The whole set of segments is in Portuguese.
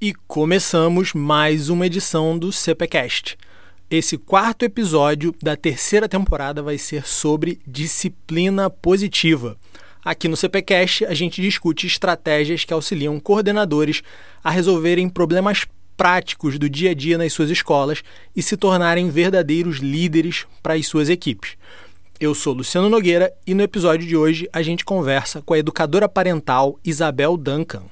E começamos mais uma edição do CPCast. Esse quarto episódio da terceira temporada vai ser sobre disciplina positiva. Aqui no CPCast, a gente discute estratégias que auxiliam coordenadores a resolverem problemas práticos do dia a dia nas suas escolas e se tornarem verdadeiros líderes para as suas equipes. Eu sou Luciano Nogueira e no episódio de hoje a gente conversa com a educadora parental Isabel Duncan.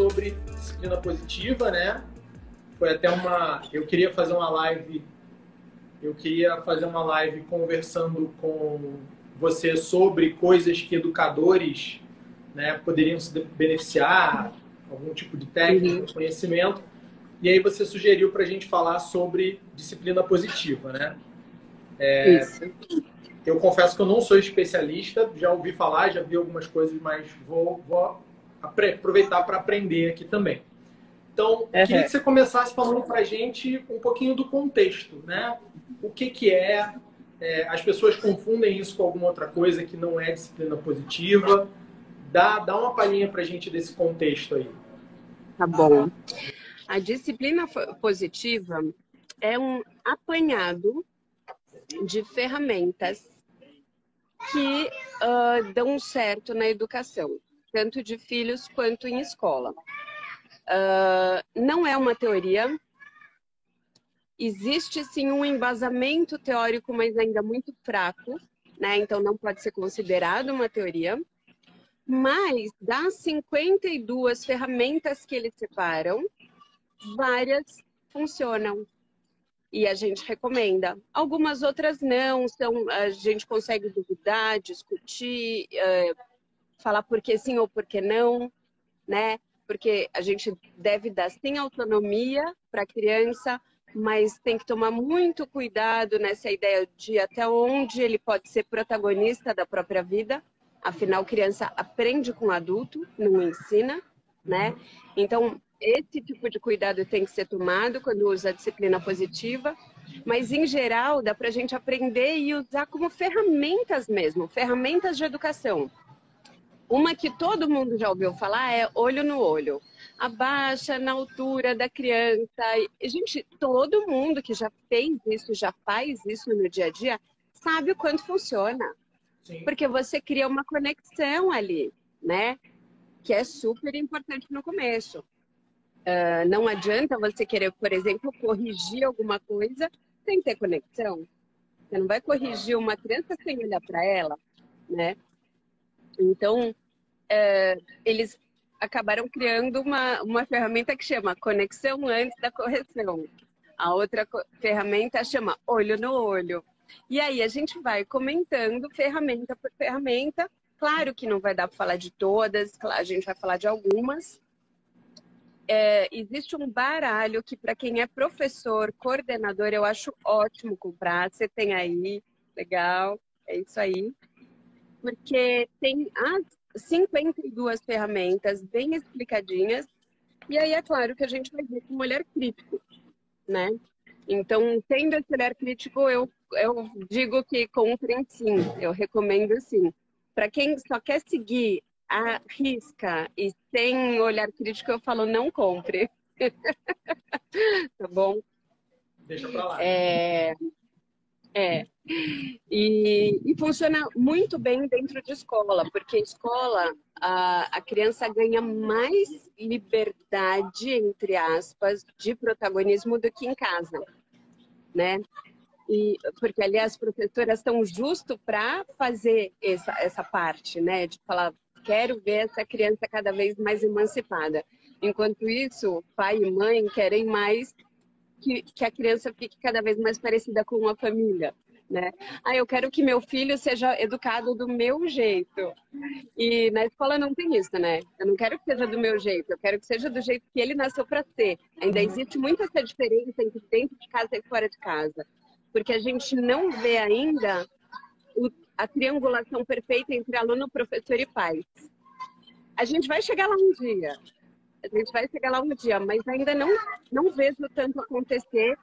Sobre disciplina positiva, né? Foi até uma. Eu queria fazer uma live. Eu queria fazer uma live conversando com você sobre coisas que educadores né, poderiam se beneficiar, algum tipo de técnica, uhum. conhecimento. E aí você sugeriu para a gente falar sobre disciplina positiva, né? É, eu confesso que eu não sou especialista, já ouvi falar, já vi algumas coisas, mas vou, vou aproveitar para aprender aqui também. Então, uhum. queria que você começasse falando para a gente um pouquinho do contexto, né? O que, que é, é, As pessoas confundem isso com alguma outra coisa que não é disciplina positiva. Dá, dá uma palhinha para a gente desse contexto aí. Tá bom. A disciplina positiva é um apanhado de ferramentas que uh, dão certo na educação tanto de filhos quanto em escola. Uh, não é uma teoria. Existe sim um embasamento teórico, mas ainda muito fraco, né? Então não pode ser considerado uma teoria. Mas das 52 ferramentas que eles separam, várias funcionam e a gente recomenda. Algumas outras não, são, a gente consegue duvidar, discutir, uh, falar por que sim ou por que não, né? Porque a gente deve dar sim autonomia para a criança, mas tem que tomar muito cuidado nessa ideia de até onde ele pode ser protagonista da própria vida. Afinal, criança aprende com adulto, não ensina, né? Então, esse tipo de cuidado tem que ser tomado quando usa a disciplina positiva, mas em geral dá para a gente aprender e usar como ferramentas mesmo, ferramentas de educação. Uma que todo mundo já ouviu falar é olho no olho. Abaixa na altura da criança. Gente, todo mundo que já fez isso, já faz isso no dia a dia, sabe o quanto funciona. Sim. Porque você cria uma conexão ali, né? Que é super importante no começo. Uh, não adianta você querer, por exemplo, corrigir alguma coisa sem ter conexão. Você não vai corrigir uma criança sem olhar para ela, né? Então, é, eles acabaram criando uma, uma ferramenta que chama conexão antes da correção. A outra ferramenta chama olho no olho. E aí a gente vai comentando ferramenta por ferramenta. Claro que não vai dar para falar de todas, a gente vai falar de algumas. É, existe um baralho que, para quem é professor, coordenador, eu acho ótimo comprar. Você tem aí, legal, é isso aí porque tem as 52 ferramentas bem explicadinhas, e aí é claro que a gente vai ver com um olhar crítico, né? Então, tendo esse olhar crítico, eu, eu digo que comprem sim, eu recomendo sim. Para quem só quer seguir a risca e sem olhar crítico, eu falo não compre. tá bom? Deixa pra lá. É... É. E, e, funciona muito bem dentro de escola, porque escola a, a criança ganha mais liberdade, entre aspas, de protagonismo do que em casa, né? E, porque ali as professoras estão justo para fazer essa, essa parte, né? De falar, quero ver essa criança cada vez mais emancipada. Enquanto isso, pai e mãe querem mais que, que a criança fique cada vez mais parecida com uma família. Né? Ah, eu quero que meu filho seja educado do meu jeito. E na escola não tem isso, né? Eu não quero que seja do meu jeito, eu quero que seja do jeito que ele nasceu para ser. Ainda existe muito essa diferença entre dentro de casa e fora de casa. Porque a gente não vê ainda a triangulação perfeita entre aluno, professor e pai. A gente vai chegar lá um dia, A gente vai chegar lá um dia, mas ainda não, não vejo tanto acontecer.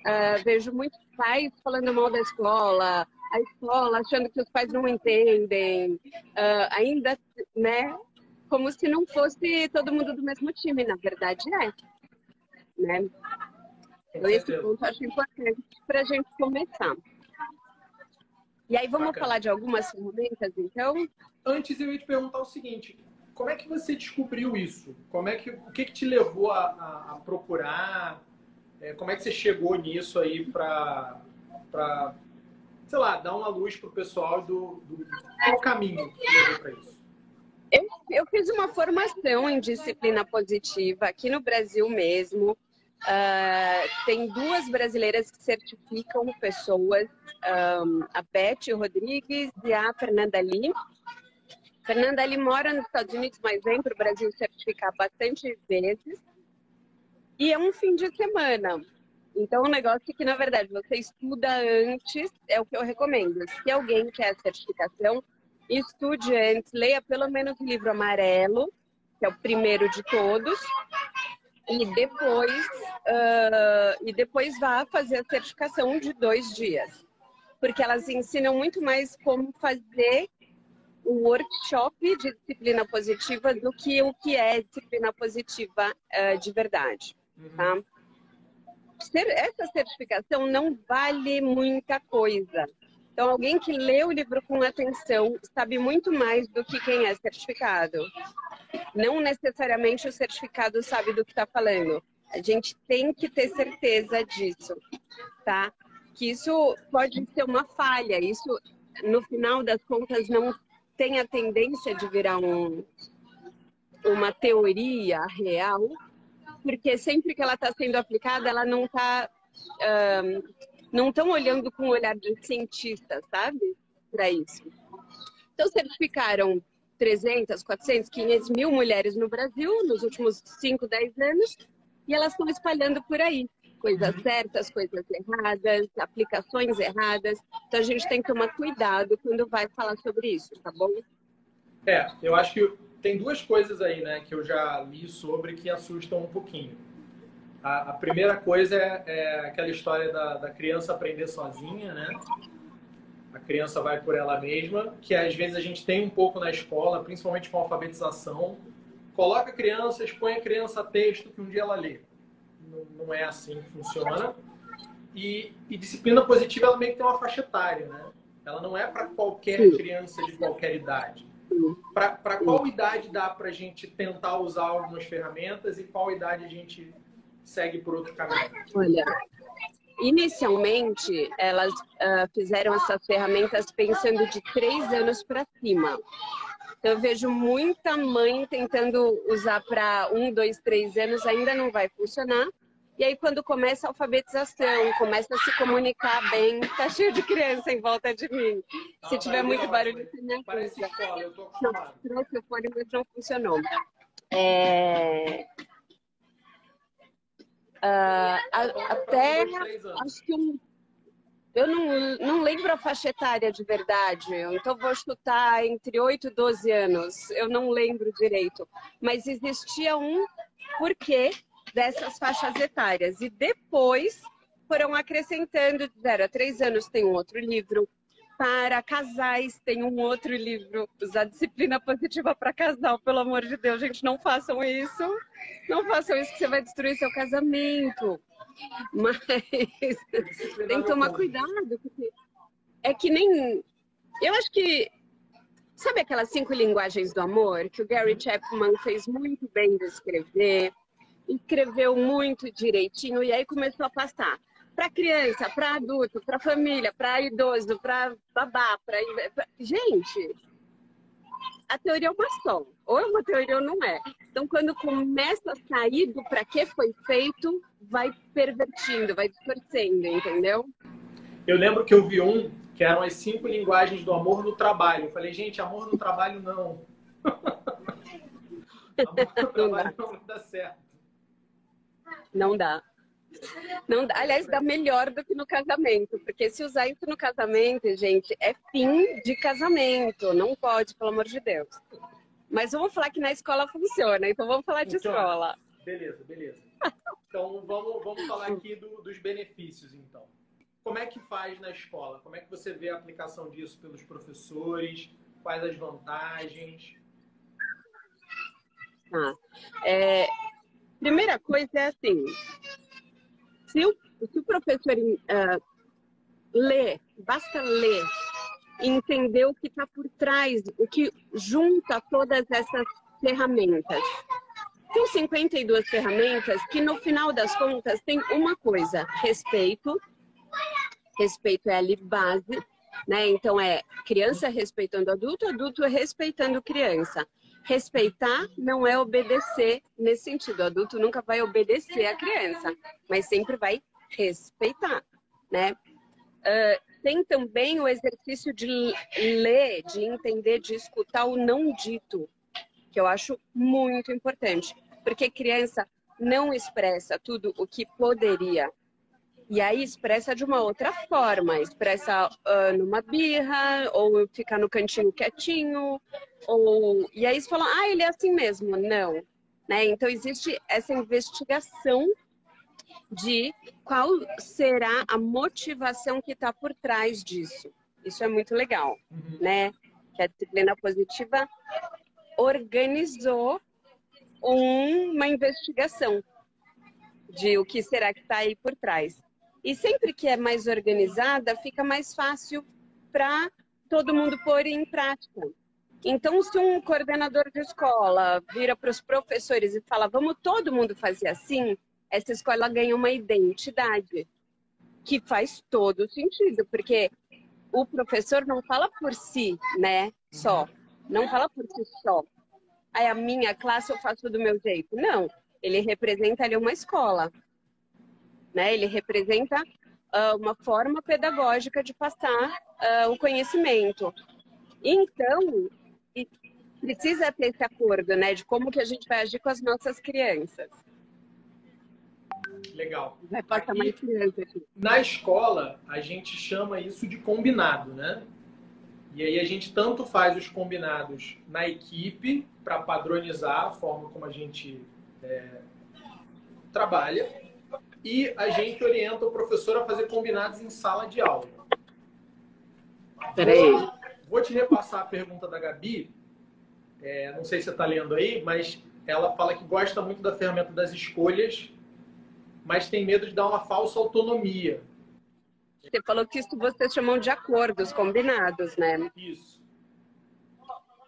Uh, vejo muitos pais falando mal da escola, a escola achando que os pais não entendem, uh, ainda, né? Como se não fosse todo mundo do mesmo time, na verdade é. Né? Então, esse ponto eu acho importante para a gente começar. E aí, vamos Bacana. falar de algumas ferramentas, então? Antes, eu ia te perguntar o seguinte: como é que você descobriu isso? Como é que, o que, que te levou a, a, a procurar? É, como é que você chegou nisso aí para, sei lá, dar uma luz para o pessoal do, do, do caminho que levou para isso? Eu, eu fiz uma formação em disciplina positiva aqui no Brasil mesmo. Uh, tem duas brasileiras que certificam pessoas, um, a Beth Rodrigues e a Fernanda Lee. Fernanda Lee mora nos Estados Unidos, mas vem para o Brasil certificar bastante vezes. E é um fim de semana. Então, o um negócio é que, na verdade, você estuda antes, é o que eu recomendo. Se alguém quer certificação, estude antes, leia pelo menos o livro amarelo, que é o primeiro de todos, e depois, uh, e depois vá fazer a certificação de dois dias. Porque elas ensinam muito mais como fazer um workshop de disciplina positiva do que o que é disciplina positiva uh, de verdade. Tá? Uhum. Essa certificação não vale muita coisa. Então, alguém que lê o livro com atenção sabe muito mais do que quem é certificado. Não necessariamente o certificado sabe do que está falando. A gente tem que ter certeza disso, tá? Que isso pode ser uma falha. Isso, no final das contas, não tem a tendência de virar um, uma teoria real, porque sempre que ela está sendo aplicada, ela não está um, não estão olhando com o olhar de cientista, sabe? Para isso. Então, certificaram 300, 400, 500 mil mulheres no Brasil nos últimos 5, 10 anos e elas estão espalhando por aí. Coisas certas, coisas erradas, aplicações erradas. Então, a gente tem que tomar cuidado quando vai falar sobre isso, tá bom? É, eu acho que tem duas coisas aí, né, que eu já li sobre que assustam um pouquinho. A, a primeira coisa é, é, aquela história da, da criança aprender sozinha, né? A criança vai por ela mesma, que às vezes a gente tem um pouco na escola, principalmente com alfabetização. Coloca a criança, expõe a criança a texto que um dia ela lê. Não, não é assim que funciona. E, e, disciplina positiva ela meio que tem uma faixa etária, né? Ela não é para qualquer criança de qualquer idade. Para qual idade dá para a gente tentar usar algumas ferramentas e qual idade a gente segue por outro caminho? Olha, inicialmente elas uh, fizeram essas ferramentas pensando de três anos para cima. Então, eu vejo muita mãe tentando usar para um, dois, três anos, ainda não vai funcionar. E aí, quando começa a alfabetização, começa a se comunicar bem, tá cheio de criança em volta de mim. Não, se tiver muito barulho, você me Parece escola, eu. Não, o fone, não funcionou. É... Uh, até acho que um, eu não, não lembro a faixa etária de verdade, então vou chutar entre 8 e 12 anos, eu não lembro direito. Mas existia um porquê dessas faixas etárias. E depois foram acrescentando de 0 a 3 anos tem um outro livro, para casais, tem um outro livro, Usar Disciplina Positiva para Casal, pelo amor de Deus, gente, não façam isso. Não façam isso que você vai destruir seu casamento. Mas tem que tomar cuidado, porque é que nem. Eu acho que. Sabe aquelas cinco linguagens do amor que o Gary Chapman fez muito bem de escrever? Escreveu muito direitinho e aí começou a passar para criança, para adulto, para família, para idoso, para babá, para gente. A teoria é uma só, ou é uma teoria ou não é. Então, quando começa a sair do para que foi feito, vai pervertindo, vai distorcendo, entendeu? Eu lembro que eu vi um que eram as cinco linguagens do amor no trabalho. Eu falei, gente, amor no trabalho não. amor no trabalho não, não dá certo. Não dá. Não, aliás, dá melhor do que no casamento, porque se usar isso no casamento, gente, é fim de casamento. Não pode, pelo amor de Deus. Mas vamos falar que na escola funciona, então vamos falar de funciona. escola. Beleza, beleza. Então vamos, vamos falar aqui do, dos benefícios, então. Como é que faz na escola? Como é que você vê a aplicação disso pelos professores? Quais as vantagens? Ah, é, primeira coisa é assim, se o, se o professor uh, lê, basta ler entender o que está por trás, o que junta todas essas ferramentas. São 52 ferramentas que, no final das contas, tem uma coisa: respeito. Respeito é ali base, né? Então, é criança respeitando adulto, adulto respeitando criança. Respeitar não é obedecer nesse sentido. O adulto nunca vai obedecer a criança, mas sempre vai respeitar, né? Uh, tem também o exercício de ler, de entender, de escutar o não dito, que eu acho muito importante, porque criança não expressa tudo o que poderia. E aí expressa de uma outra forma, expressa uh, numa birra, ou ficar no cantinho quietinho, ou e aí eles falam, ah, ele é assim mesmo. Não. Né? Então existe essa investigação de qual será a motivação que está por trás disso. Isso é muito legal, uhum. né? Que a disciplina positiva organizou uma investigação de o que será que está aí por trás. E sempre que é mais organizada, fica mais fácil para todo mundo pôr em prática. Então, se um coordenador de escola vira para os professores e fala, vamos todo mundo fazer assim, essa escola ganha uma identidade que faz todo sentido, porque o professor não fala por si, né? Só. Não fala por si só. Aí a minha classe eu faço do meu jeito. Não. Ele representa ali uma escola. Né? Ele representa uh, uma forma pedagógica de passar uh, o conhecimento. Então, precisa ter esse acordo, né? De como que a gente vai agir com as nossas crianças. Legal. Vai passar mais criança aqui. Na escola, a gente chama isso de combinado, né? E aí a gente tanto faz os combinados na equipe para padronizar a forma como a gente é, trabalha e a gente orienta o professor a fazer combinados em sala de aula. Peraí. Vou, vou te repassar a pergunta da Gabi. É, não sei se você está lendo aí, mas ela fala que gosta muito da ferramenta das escolhas mas tem medo de dar uma falsa autonomia. Você falou que isso vocês chamam de acordos combinados, né? Isso.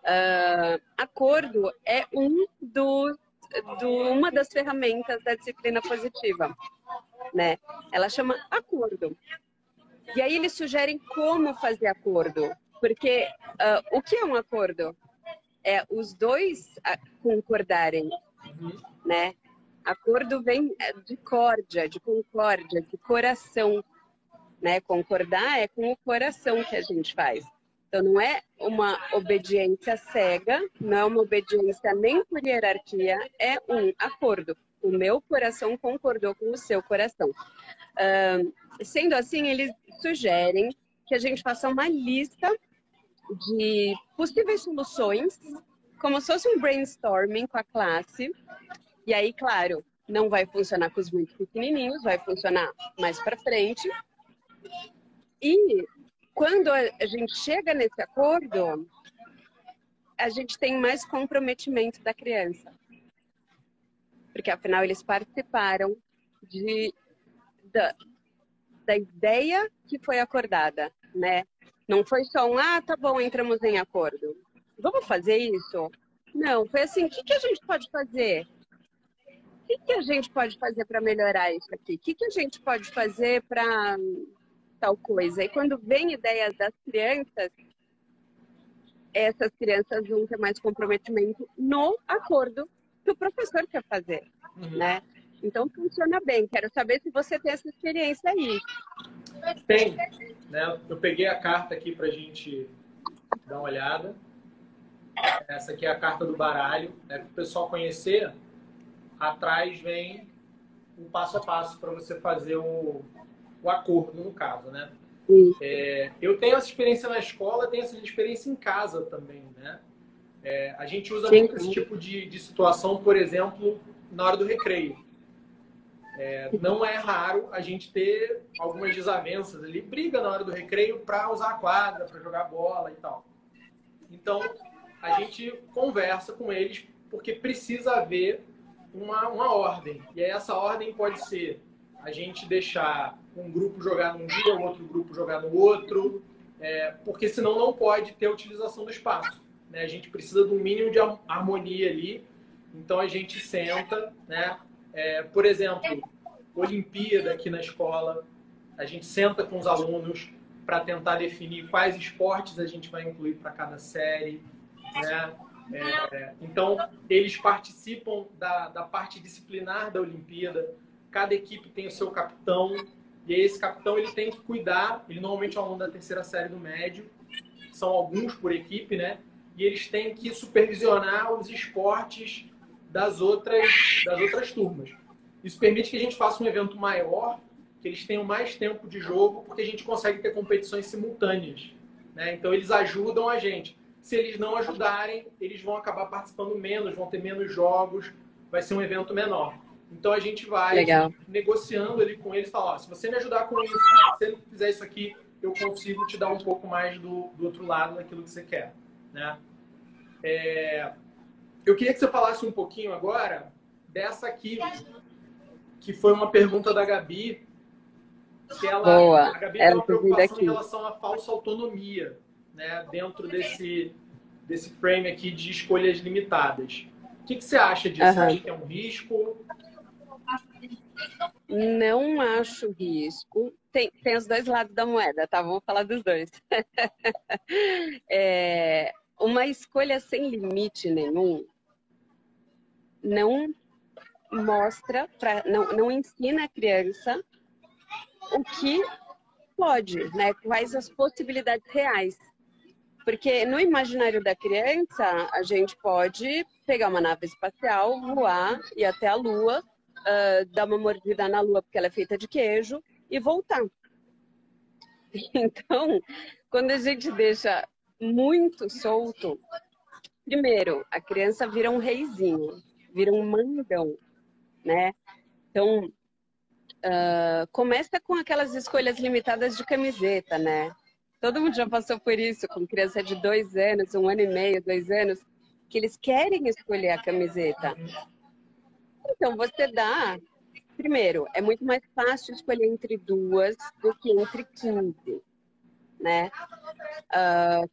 Uh, acordo é um do, do, uma das ferramentas da disciplina positiva, né? Ela chama acordo. E aí eles sugerem como fazer acordo, porque uh, o que é um acordo? É os dois concordarem, uhum. né? Acordo vem é, de córdia, de concórdia, de coração. Né? Concordar é com o coração que a gente faz. Então, não é uma obediência cega, não é uma obediência nem por hierarquia, é um acordo. O meu coração concordou com o seu coração. Uh, sendo assim, eles sugerem que a gente faça uma lista de possíveis soluções, como se fosse um brainstorming com a classe, e aí, claro, não vai funcionar com os muito pequenininhos, vai funcionar mais para frente. E quando a gente chega nesse acordo, a gente tem mais comprometimento da criança. Porque afinal eles participaram de, da, da ideia que foi acordada, né? Não foi só um, ah, tá bom, entramos em acordo. Vamos fazer isso? Não, foi assim, o que, que a gente pode fazer? o que, que a gente pode fazer para melhorar isso aqui? O que, que a gente pode fazer para tal coisa? E quando vem ideias das crianças, essas crianças vão ter mais comprometimento no acordo que o professor quer fazer, uhum. né? Então funciona bem. Quero saber se você tem essa experiência aí. Tem. Né? Eu peguei a carta aqui para a gente dar uma olhada. Essa aqui é a carta do baralho, né? para o pessoal conhecer atrás vem o passo a passo para você fazer o, o acordo, no caso, né? É, eu tenho essa experiência na escola, tenho essa experiência em casa também, né? É, a gente usa Sim. muito esse tipo de, de situação, por exemplo, na hora do recreio. É, não é raro a gente ter algumas desavenças ali, briga na hora do recreio para usar a quadra, para jogar bola e tal. Então, a gente conversa com eles porque precisa haver uma, uma ordem. E essa ordem pode ser a gente deixar um grupo jogar num dia, outro grupo jogar no outro, é, porque senão não pode ter utilização do espaço. Né? A gente precisa de um mínimo de harmonia ali. Então a gente senta, né? É, por exemplo, Olimpíada aqui na escola, a gente senta com os alunos para tentar definir quais esportes a gente vai incluir para cada série. Né? É, então, eles participam da, da parte disciplinar da Olimpíada. Cada equipe tem o seu capitão. E esse capitão ele tem que cuidar. Ele normalmente é um aluno da terceira série do médio. São alguns por equipe, né? E eles têm que supervisionar os esportes das outras, das outras turmas. Isso permite que a gente faça um evento maior, que eles tenham mais tempo de jogo, porque a gente consegue ter competições simultâneas. Né? Então, eles ajudam a gente. Se eles não ajudarem, eles vão acabar participando menos, vão ter menos jogos, vai ser um evento menor. Então, a gente vai Legal. negociando ali com eles, falar, se você me ajudar com isso, se você fizer isso aqui, eu consigo te dar um pouco mais do, do outro lado daquilo que você quer. Né? É... Eu queria que você falasse um pouquinho agora dessa aqui, que foi uma pergunta da Gabi, que ela, Boa. a Gabi tem uma preocupação em relação à falsa autonomia, né, dentro desse, desse frame aqui de escolhas limitadas. O que, que você acha disso? Uhum. Você acha que é um risco? Não acho risco. Tem, tem os dois lados da moeda, tá? Vamos falar dos dois. é, uma escolha sem limite nenhum não mostra, pra, não, não ensina a criança o que pode, né? Quais as possibilidades reais. Porque no imaginário da criança, a gente pode pegar uma nave espacial, voar, ir até a Lua, uh, dar uma mordida na Lua porque ela é feita de queijo e voltar. Então, quando a gente deixa muito solto, primeiro, a criança vira um reizinho, vira um mandão né? Então, uh, começa com aquelas escolhas limitadas de camiseta, né? Todo mundo já passou por isso, com criança de dois anos, um ano e meio, dois anos, que eles querem escolher a camiseta. Então, você dá. Primeiro, é muito mais fácil escolher entre duas do que entre 15, né? Uh,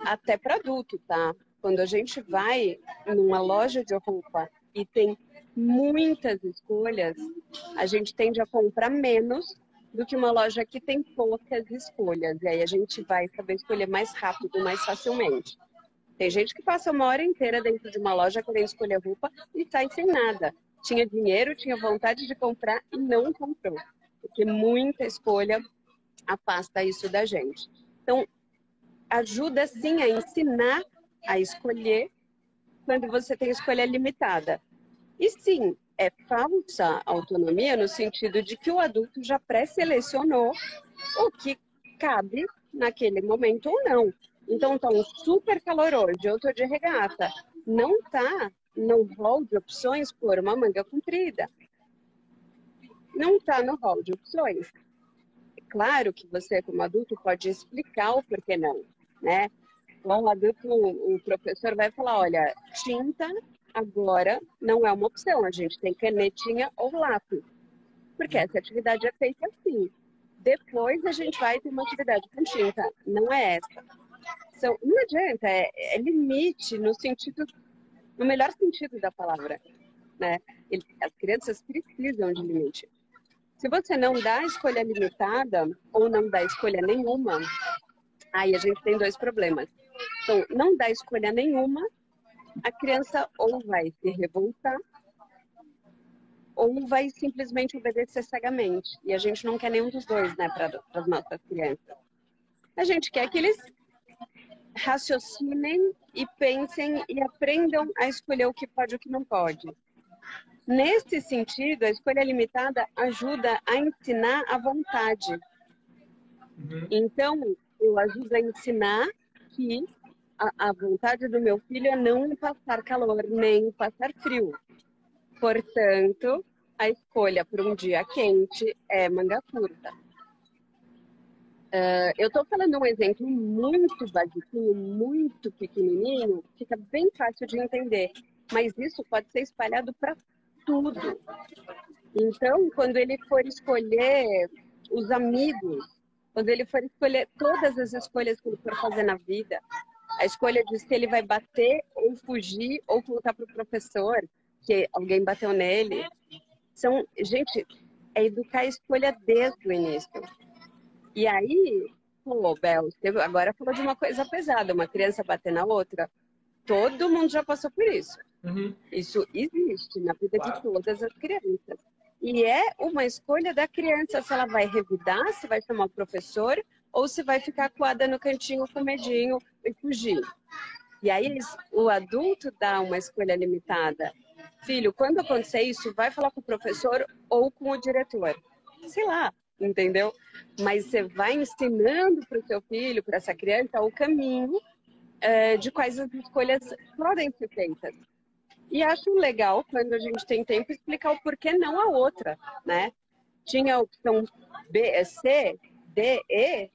até para adulto, tá? Quando a gente vai numa loja de roupa e tem muitas escolhas, a gente tende a comprar menos do que uma loja que tem poucas escolhas. E aí a gente vai saber escolher mais rápido, mais facilmente. Tem gente que passa uma hora inteira dentro de uma loja querendo escolher roupa e sai sem nada. Tinha dinheiro, tinha vontade de comprar e não comprou. Porque muita escolha afasta isso da gente. Então, ajuda sim a ensinar a escolher quando você tem escolha limitada. E sim, é falsa autonomia no sentido de que o adulto já pré-selecionou o que cabe naquele momento ou não. Então, tá um super calor hoje, eu tô de regata. Não tá no rol de opções por uma manga comprida. Não tá no rol de opções. É claro que você, como adulto, pode explicar o porquê não, né? Então, o adulto, o professor vai falar, olha, tinta agora não é uma opção. A gente tem canetinha ou lápis. Porque essa atividade é feita assim. Depois a gente vai ter uma atividade com tinta. Não é essa. Não adianta, é, é limite no sentido, no melhor sentido da palavra. Né? Ele, as crianças precisam de limite. Se você não dá escolha limitada ou não dá escolha nenhuma, aí a gente tem dois problemas. Então, não dá escolha nenhuma a criança ou vai se revoltar ou vai simplesmente obedecer cegamente. E a gente não quer nenhum dos dois, né, para as nossas crianças. A gente quer que eles raciocinem e pensem e aprendam a escolher o que pode e o que não pode. Nesse sentido, a escolha limitada ajuda a ensinar a vontade. Uhum. Então, eu ajudo a ensinar que a, a vontade do meu filho é não passar calor nem passar frio. Portanto, a escolha para um dia quente é manga curta. Uh, eu estou falando um exemplo muito basiquinho, muito pequenininho, fica bem fácil de entender, mas isso pode ser espalhado para tudo. Então, quando ele for escolher os amigos, quando ele for escolher todas as escolhas que ele for fazer na vida, a escolha de se ele vai bater ou fugir ou contar para o professor que alguém bateu nele, são, gente, é educar a escolha desde o início. E aí, pô, Bel, agora falou de uma coisa pesada, uma criança bater na outra. Todo mundo já passou por isso. Uhum. Isso existe na vida claro. de todas as crianças. E é uma escolha da criança se ela vai revidar, se vai chamar o professor ou se vai ficar coada no cantinho com medinho e fugir. E aí o adulto dá uma escolha limitada. Filho, quando acontecer isso, vai falar com o professor ou com o diretor. Sei lá, entendeu? Mas você vai ensinando para o seu filho, para essa criança, o caminho é, de quais as escolhas podem ser feitas. E acho legal, quando a gente tem tempo, explicar o porquê não a outra, né? Tinha a opção B, C, D, E,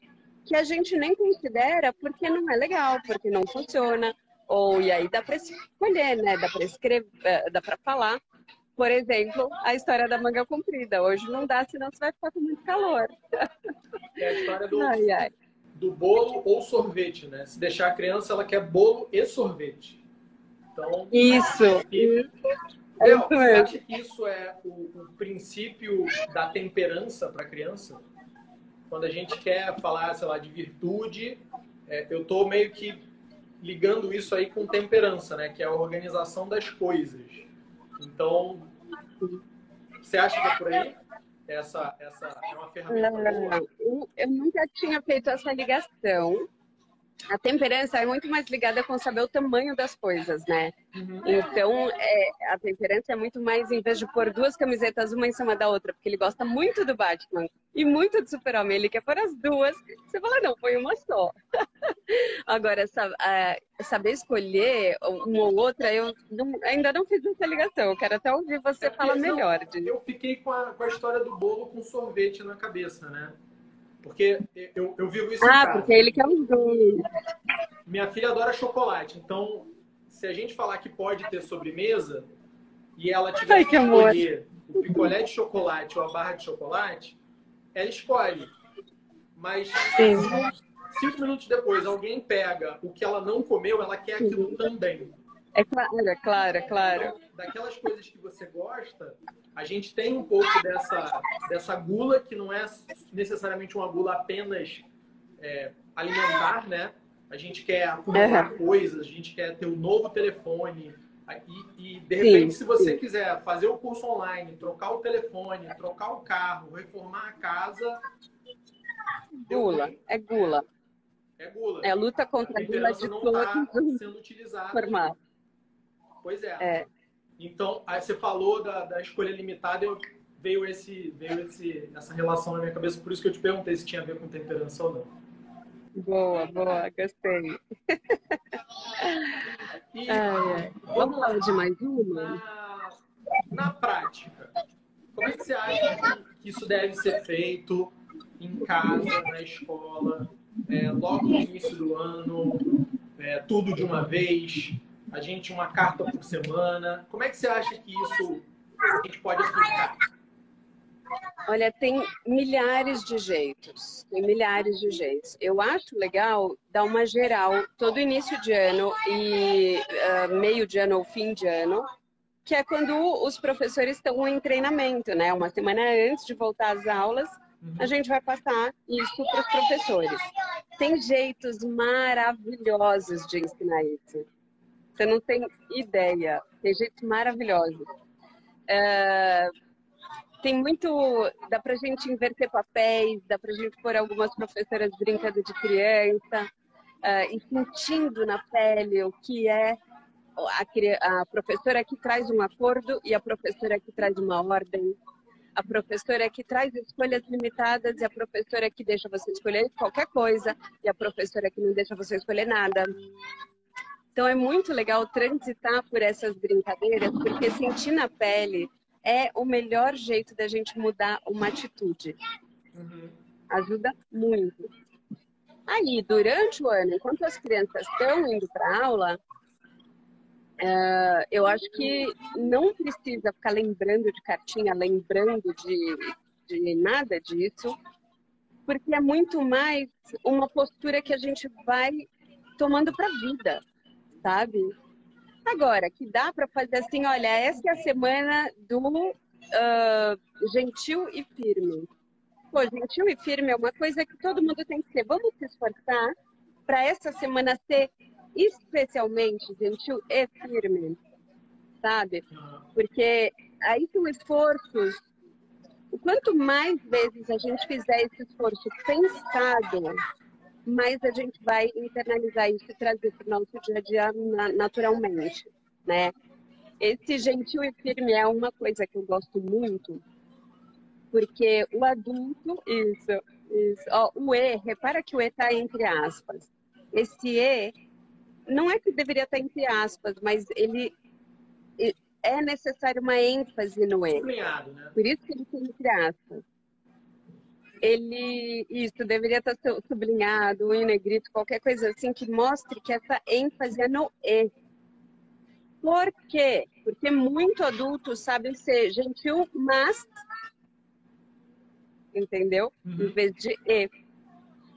que a gente nem considera porque não é legal, porque não funciona, ou e aí dá para escolher, né? Dá para escrever, eh, dá para falar. Por exemplo, a história da manga comprida. Hoje não dá, senão você vai ficar com muito calor. É a história do, ai, ai. do bolo ou sorvete, né? Se deixar a criança, ela quer bolo e sorvete. Então, isso. E... É você acha que isso é o, o princípio da temperança para a criança? Quando a gente quer falar, sei lá, de virtude, é, eu estou meio que ligando isso aí com temperança, né? Que é a organização das coisas. Então, você acha que é por aí? Essa, essa é uma ferramenta não, boa? Eu nunca tinha feito essa ligação a temperança é muito mais ligada com saber o tamanho das coisas, né? Uhum. Então, é, a temperança é muito mais, em vez de pôr duas camisetas uma em cima da outra, porque ele gosta muito do Batman e muito do Super-Homem, ele quer pôr as duas, você fala, não, põe uma só. Agora, saber escolher uma ou outra, eu não, ainda não fiz essa ligação, eu quero até ouvir você é falar melhor. De... Eu fiquei com a, com a história do bolo com sorvete na cabeça, né? Porque eu, eu vivo isso Ah, porque ele quer os dois. Minha filha adora chocolate. Então, se a gente falar que pode ter sobremesa e ela tiver Ai, que escolher o picolé de chocolate ou a barra de chocolate, ela escolhe. Mas Sim. cinco minutos depois alguém pega o que ela não comeu, ela quer aquilo Sim. também. É claro, é claro, é claro. Então, daquelas coisas que você gosta, a gente tem um pouco dessa, dessa gula, que não é necessariamente uma gula apenas é, alimentar, né? A gente quer acumular uhum. coisas, a gente quer ter um novo telefone. E, e de repente, sim, se você sim. quiser fazer o curso online, trocar o telefone, trocar o carro, reformar a casa. Gula, é gula. É gula. É luta contra a, a gula de não está sendo utilizada. Formato. Pois é. é. Então, aí você falou da, da escolha limitada, eu, veio, esse, veio esse, essa relação na minha cabeça, por isso que eu te perguntei se tinha a ver com temperança ou não. Boa, boa, gostei. E. Vamos falar de mais uma? Na, na prática, como é que você acha que, que isso deve ser feito em casa, na escola, é, logo no início do ano, é, tudo de uma vez? A gente uma carta por semana. Como é que você acha que isso a gente pode aplicar? Olha, tem milhares de jeitos, tem milhares de jeitos. Eu acho legal dar uma geral todo início de ano e uh, meio de ano ou fim de ano, que é quando os professores estão em treinamento, né? Uma semana antes de voltar às aulas, a uhum. gente vai passar isso para os professores. Tem jeitos maravilhosos de ensinar isso. Você não tem ideia. Tem gente maravilhosa. É, tem muito. Dá pra gente inverter papéis, dá pra gente pôr algumas professoras brincando de criança é, e sentindo na pele o que é a, a professora que traz um acordo e a professora que traz uma ordem. a professora que traz escolhas limitadas e a professora que deixa você escolher qualquer coisa e a professora que não deixa você escolher nada. Então é muito legal transitar por essas brincadeiras, porque sentir na pele é o melhor jeito da gente mudar uma atitude. Uhum. Ajuda muito. Aí, durante o ano, enquanto as crianças estão indo para aula, Uh, eu acho que não precisa ficar lembrando de cartinha, lembrando de, de nada disso, porque é muito mais uma postura que a gente vai tomando para a vida, sabe? Agora, que dá para fazer assim, olha, essa é a semana do uh, gentil e firme. Pô, gentil e firme é uma coisa que todo mundo tem que ser. Vamos se esforçar para essa semana ser especialmente gentil e firme, sabe? Porque aí são esforços. O quanto mais vezes a gente fizer esse esforço pensado, mais a gente vai internalizar isso e trazer para o nosso dia a dia naturalmente, né? Esse gentil e firme é uma coisa que eu gosto muito, porque o adulto, isso, isso, ó, o E, repara que o E está entre aspas. Esse E não é que deveria estar entre aspas, mas ele é necessário uma ênfase no E. Né? Por isso que ele tem entre aspas. Ele, isso, deveria estar sublinhado, em negrito, qualquer coisa assim que mostre que essa ênfase é no E. Por quê? Porque muito adulto sabe ser gentil, mas. Entendeu? Uhum. Em vez de E.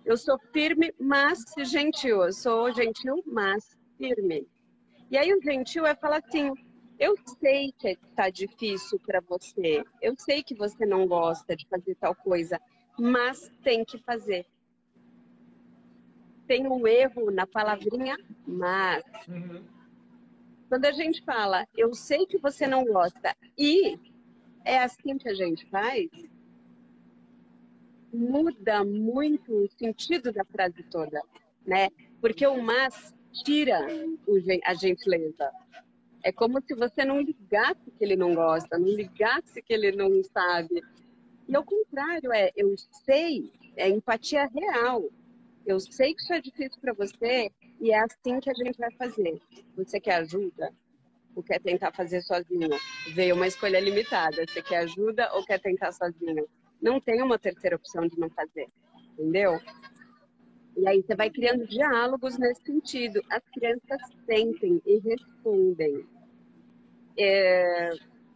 Eu sou firme, mas gentil. Eu sou gentil, mas firme. E aí o gentil é falar assim: eu sei que está difícil para você, eu sei que você não gosta de fazer tal coisa, mas tem que fazer. Tem um erro na palavrinha mas. Uhum. Quando a gente fala, eu sei que você não gosta e é assim que a gente faz, muda muito o sentido da frase toda, né? Porque o mas tira a gentileza. É como se você não ligasse que ele não gosta, não ligasse que ele não sabe. E ao contrário, é eu sei, é empatia real. Eu sei que isso é difícil para você e é assim que a gente vai fazer. Você quer ajuda? Ou quer tentar fazer sozinho? Veio uma escolha limitada. Você quer ajuda ou quer tentar sozinho? não tem uma terceira opção de não fazer, entendeu? E aí você vai criando diálogos nesse sentido. As crianças sentem e respondem. É,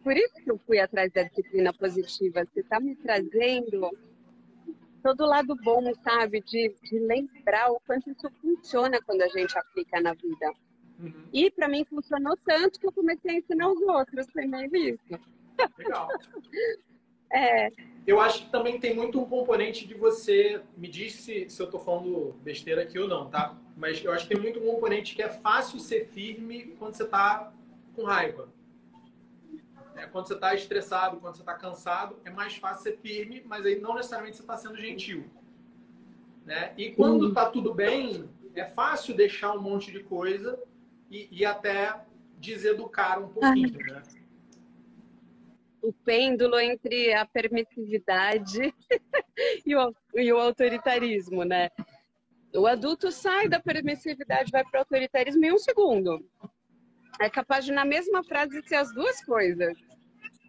por isso que eu fui atrás da disciplina positiva. Você está me trazendo todo o lado bom, sabe? De, de, lembrar o quanto isso funciona quando a gente aplica na vida. Uhum. E para mim funcionou tanto que eu comecei a ensinar os outros também isso. Legal. é, eu acho que também tem muito um componente de você. Me diz se, se eu estou falando besteira aqui ou não, tá? Mas eu acho que tem muito um componente que é fácil ser firme quando você está com raiva. É, quando você está estressado, quando você está cansado, é mais fácil ser firme, mas aí não necessariamente você está sendo gentil. Né? E quando está tudo bem, é fácil deixar um monte de coisa e, e até deseducar um pouquinho, né? o pêndulo entre a permissividade e, o, e o autoritarismo, né? O adulto sai da permissividade, vai para o autoritarismo em um segundo. É capaz de, na mesma frase, ser as duas coisas.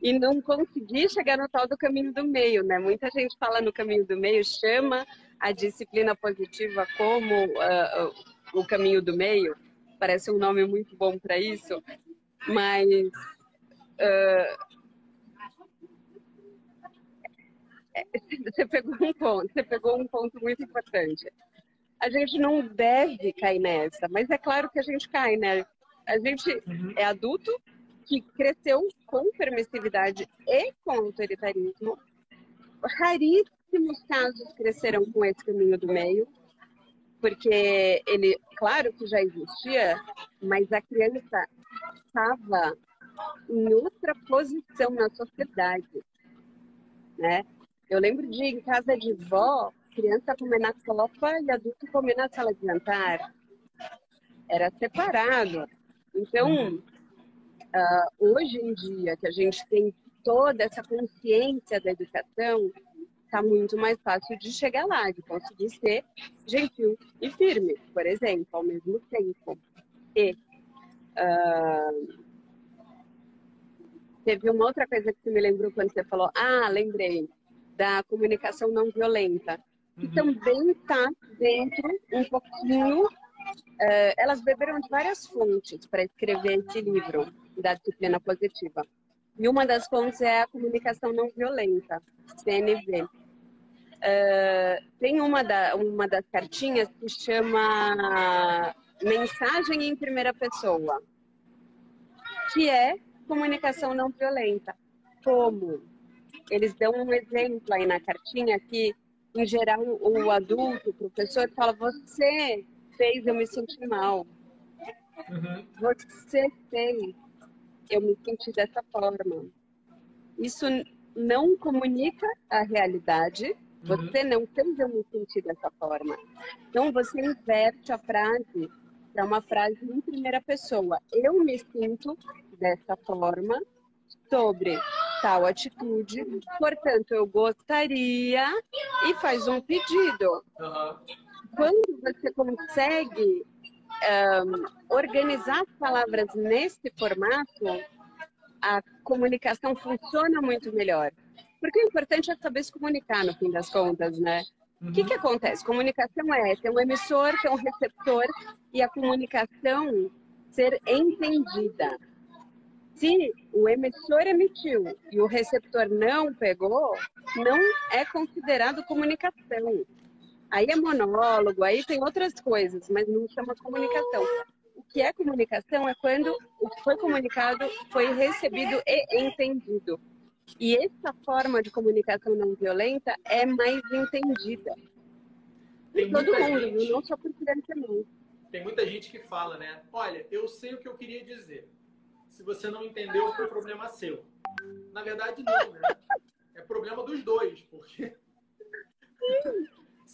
E não conseguir chegar no tal do caminho do meio, né? Muita gente fala no caminho do meio, chama a disciplina positiva como uh, o caminho do meio. Parece um nome muito bom para isso. Mas uh, você pegou um ponto, você pegou um ponto muito importante. A gente não deve cair nessa, mas é claro que a gente cai, né? A gente uhum. é adulto que cresceu com permissividade e com autoritarismo. Raríssimos casos cresceram com esse caminho do meio, porque ele, claro que já existia, mas a criança estava em outra posição na sociedade, né? Eu lembro de em casa de vó, criança comer na copa e adulto comer na sala de jantar. Era separado. Então, uh, hoje em dia, que a gente tem toda essa consciência da educação, está muito mais fácil de chegar lá, de conseguir ser gentil e firme, por exemplo, ao mesmo tempo. E uh, teve uma outra coisa que você me lembrou quando você falou, ah, lembrei, da comunicação não violenta, que uhum. também está dentro um pouquinho. Uh, elas beberam de várias fontes para escrever esse livro da disciplina positiva. E uma das fontes é a comunicação não violenta, CNV. Ah, tem uma, da, uma das cartinhas que chama Mensagem em Primeira Pessoa, que é comunicação não violenta. Como? Eles dão um exemplo aí na cartinha que, em geral, o adulto, o professor, fala: Você fez eu me sentir mal. Uhum. Você fez eu me senti dessa forma. Isso não comunica a realidade. Uhum. Você uhum. não fez eu me sentir dessa forma. Então você inverte a frase para uma frase em primeira pessoa. Eu me sinto dessa forma sobre tal atitude, portanto eu gostaria e faz um pedido. Uhum. Quando você consegue um, organizar as palavras nesse formato, a comunicação funciona muito melhor. Porque o importante é saber se comunicar, no fim das contas, né? O que, uhum. que acontece? Comunicação é ter um emissor, ter um receptor e a comunicação ser entendida. Se o emissor emitiu e o receptor não pegou, não é considerado comunicação. Aí é monólogo, aí tem outras coisas, mas não chama comunicação. O que é comunicação é quando o que foi comunicado foi recebido e entendido. E essa forma de comunicação não violenta é mais entendida. Tem todo mundo, gente, não só por criança não. Tem muita gente que fala, né? Olha, eu sei o que eu queria dizer. Se você não entendeu, foi problema seu. Na verdade, não, né? É problema dos dois, porque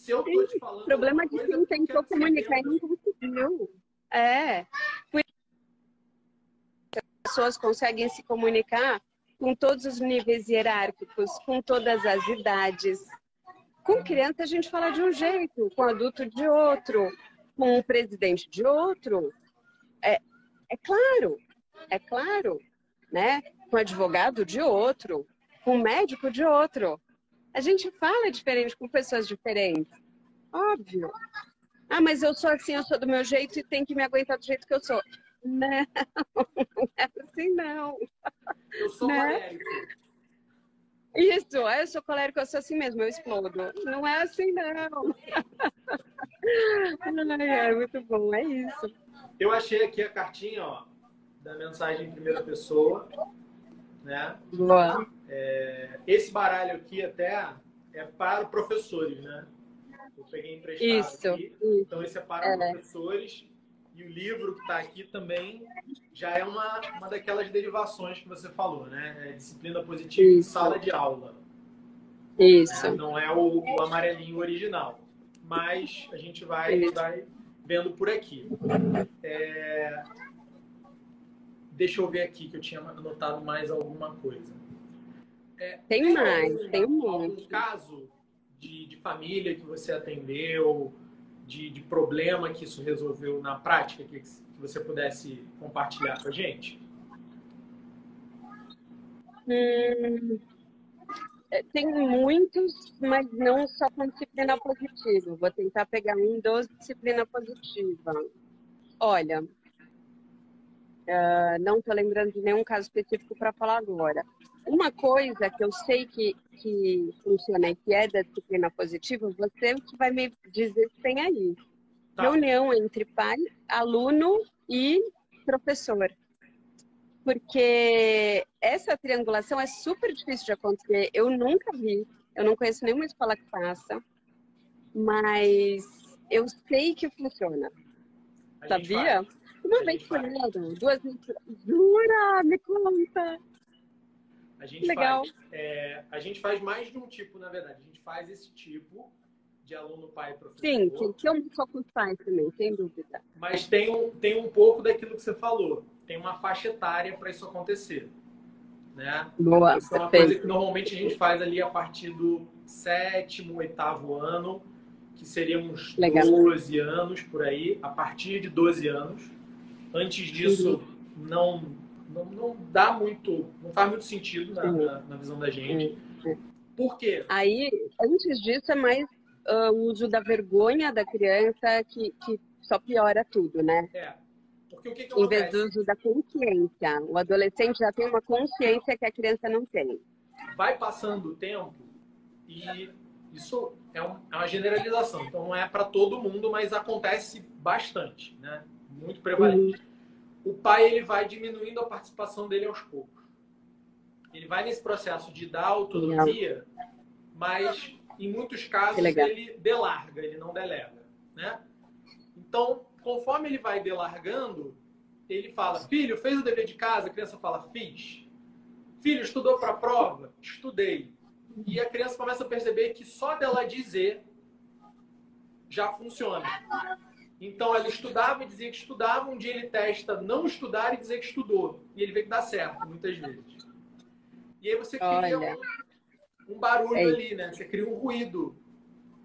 se eu tô te falando. O problema é que quem tentou comunicar e não conseguiu. É. As pessoas conseguem se comunicar com todos os níveis hierárquicos, com todas as idades. Com criança a gente fala de um jeito, com adulto de outro, com o presidente de outro. É, é claro, é claro, né? Com advogado de outro, com médico de outro. A gente fala diferente com pessoas diferentes. Óbvio. Ah, mas eu sou assim, eu sou do meu jeito e tem que me aguentar do jeito que eu sou. Não, não é assim não. Eu sou né? colérico. Isso, eu sou colérico, eu sou assim mesmo, eu explodo. Não é assim não. é muito bom, é isso. Eu achei aqui a cartinha, ó, da mensagem em primeira pessoa, né? Boa. É, esse baralho aqui até é para professores, né? Eu peguei emprestado isso, aqui. Isso. Então esse é para é. professores. E o livro que está aqui também já é uma, uma daquelas derivações que você falou, né? É disciplina positiva isso. em sala de aula. Isso. É, não é o, o, amarelinho original. Mas a gente vai, vai vendo por aqui. É... Deixa eu ver aqui que eu tinha anotado mais alguma coisa. É, tem mais, algum, tem um monte. Algum caso de, de família que você atendeu, de, de, problema que isso resolveu na prática, que, que você pudesse compartilhar com a gente? Hum, é, tem muitos, mas não só com disciplina positiva. Vou tentar pegar um dos disciplina positiva. Olha, uh, não estou lembrando de nenhum caso específico para falar agora. Uma coisa que eu sei que, que funciona e que é da disciplina positiva, você que vai me dizer se tem aí. Tá. Reunião entre pai, aluno e professor. Porque essa triangulação é super difícil de acontecer. Eu nunca vi, eu não conheço nenhuma escola que faça, mas eu sei que funciona. Sabia? Uma vez por ano, duas vezes. Jura? Me conta! A gente, Legal. Faz, é, a gente faz mais de um tipo, na verdade. A gente faz esse tipo de aluno pai professor. Sim, que eu só com os pais também, sem dúvida. Mas tem um, tem um pouco daquilo que você falou. Tem uma faixa etária para isso acontecer. Né? Boa, Isso é uma coisa que normalmente a gente faz ali a partir do sétimo, oitavo ano, que seria uns Legal. 12 anos por aí, a partir de 12 anos. Antes disso, uhum. não, não, não dá muito, não faz muito sentido na, na, na visão da gente. Por quê? Aí, antes disso, é mais uh, o uso da vergonha da criança que, que só piora tudo, né? É. Porque o que, que Em vez do uso da consciência. O adolescente já tem uma consciência que a criança não tem. Vai passando o tempo e isso é, é uma generalização. Então não é para todo mundo, mas acontece bastante, né? Muito prevalente. Uhum. O pai ele vai diminuindo a participação dele aos poucos. Ele vai nesse processo de dar autonomia, mas em muitos casos ele delarga, ele não delega, né? Então, conforme ele vai delargando, ele fala: "Filho, fez o dever de casa?" A criança fala: "Fiz." "Filho, estudou para a prova?" "Estudei." E a criança começa a perceber que só dela dizer já funciona. Então ela estudava e dizia que estudava, um dia ele testa não estudar e dizer que estudou. E ele vê que dá certo, muitas vezes. E aí você cria um, um, barulho é ali, né? Você cria um ruído.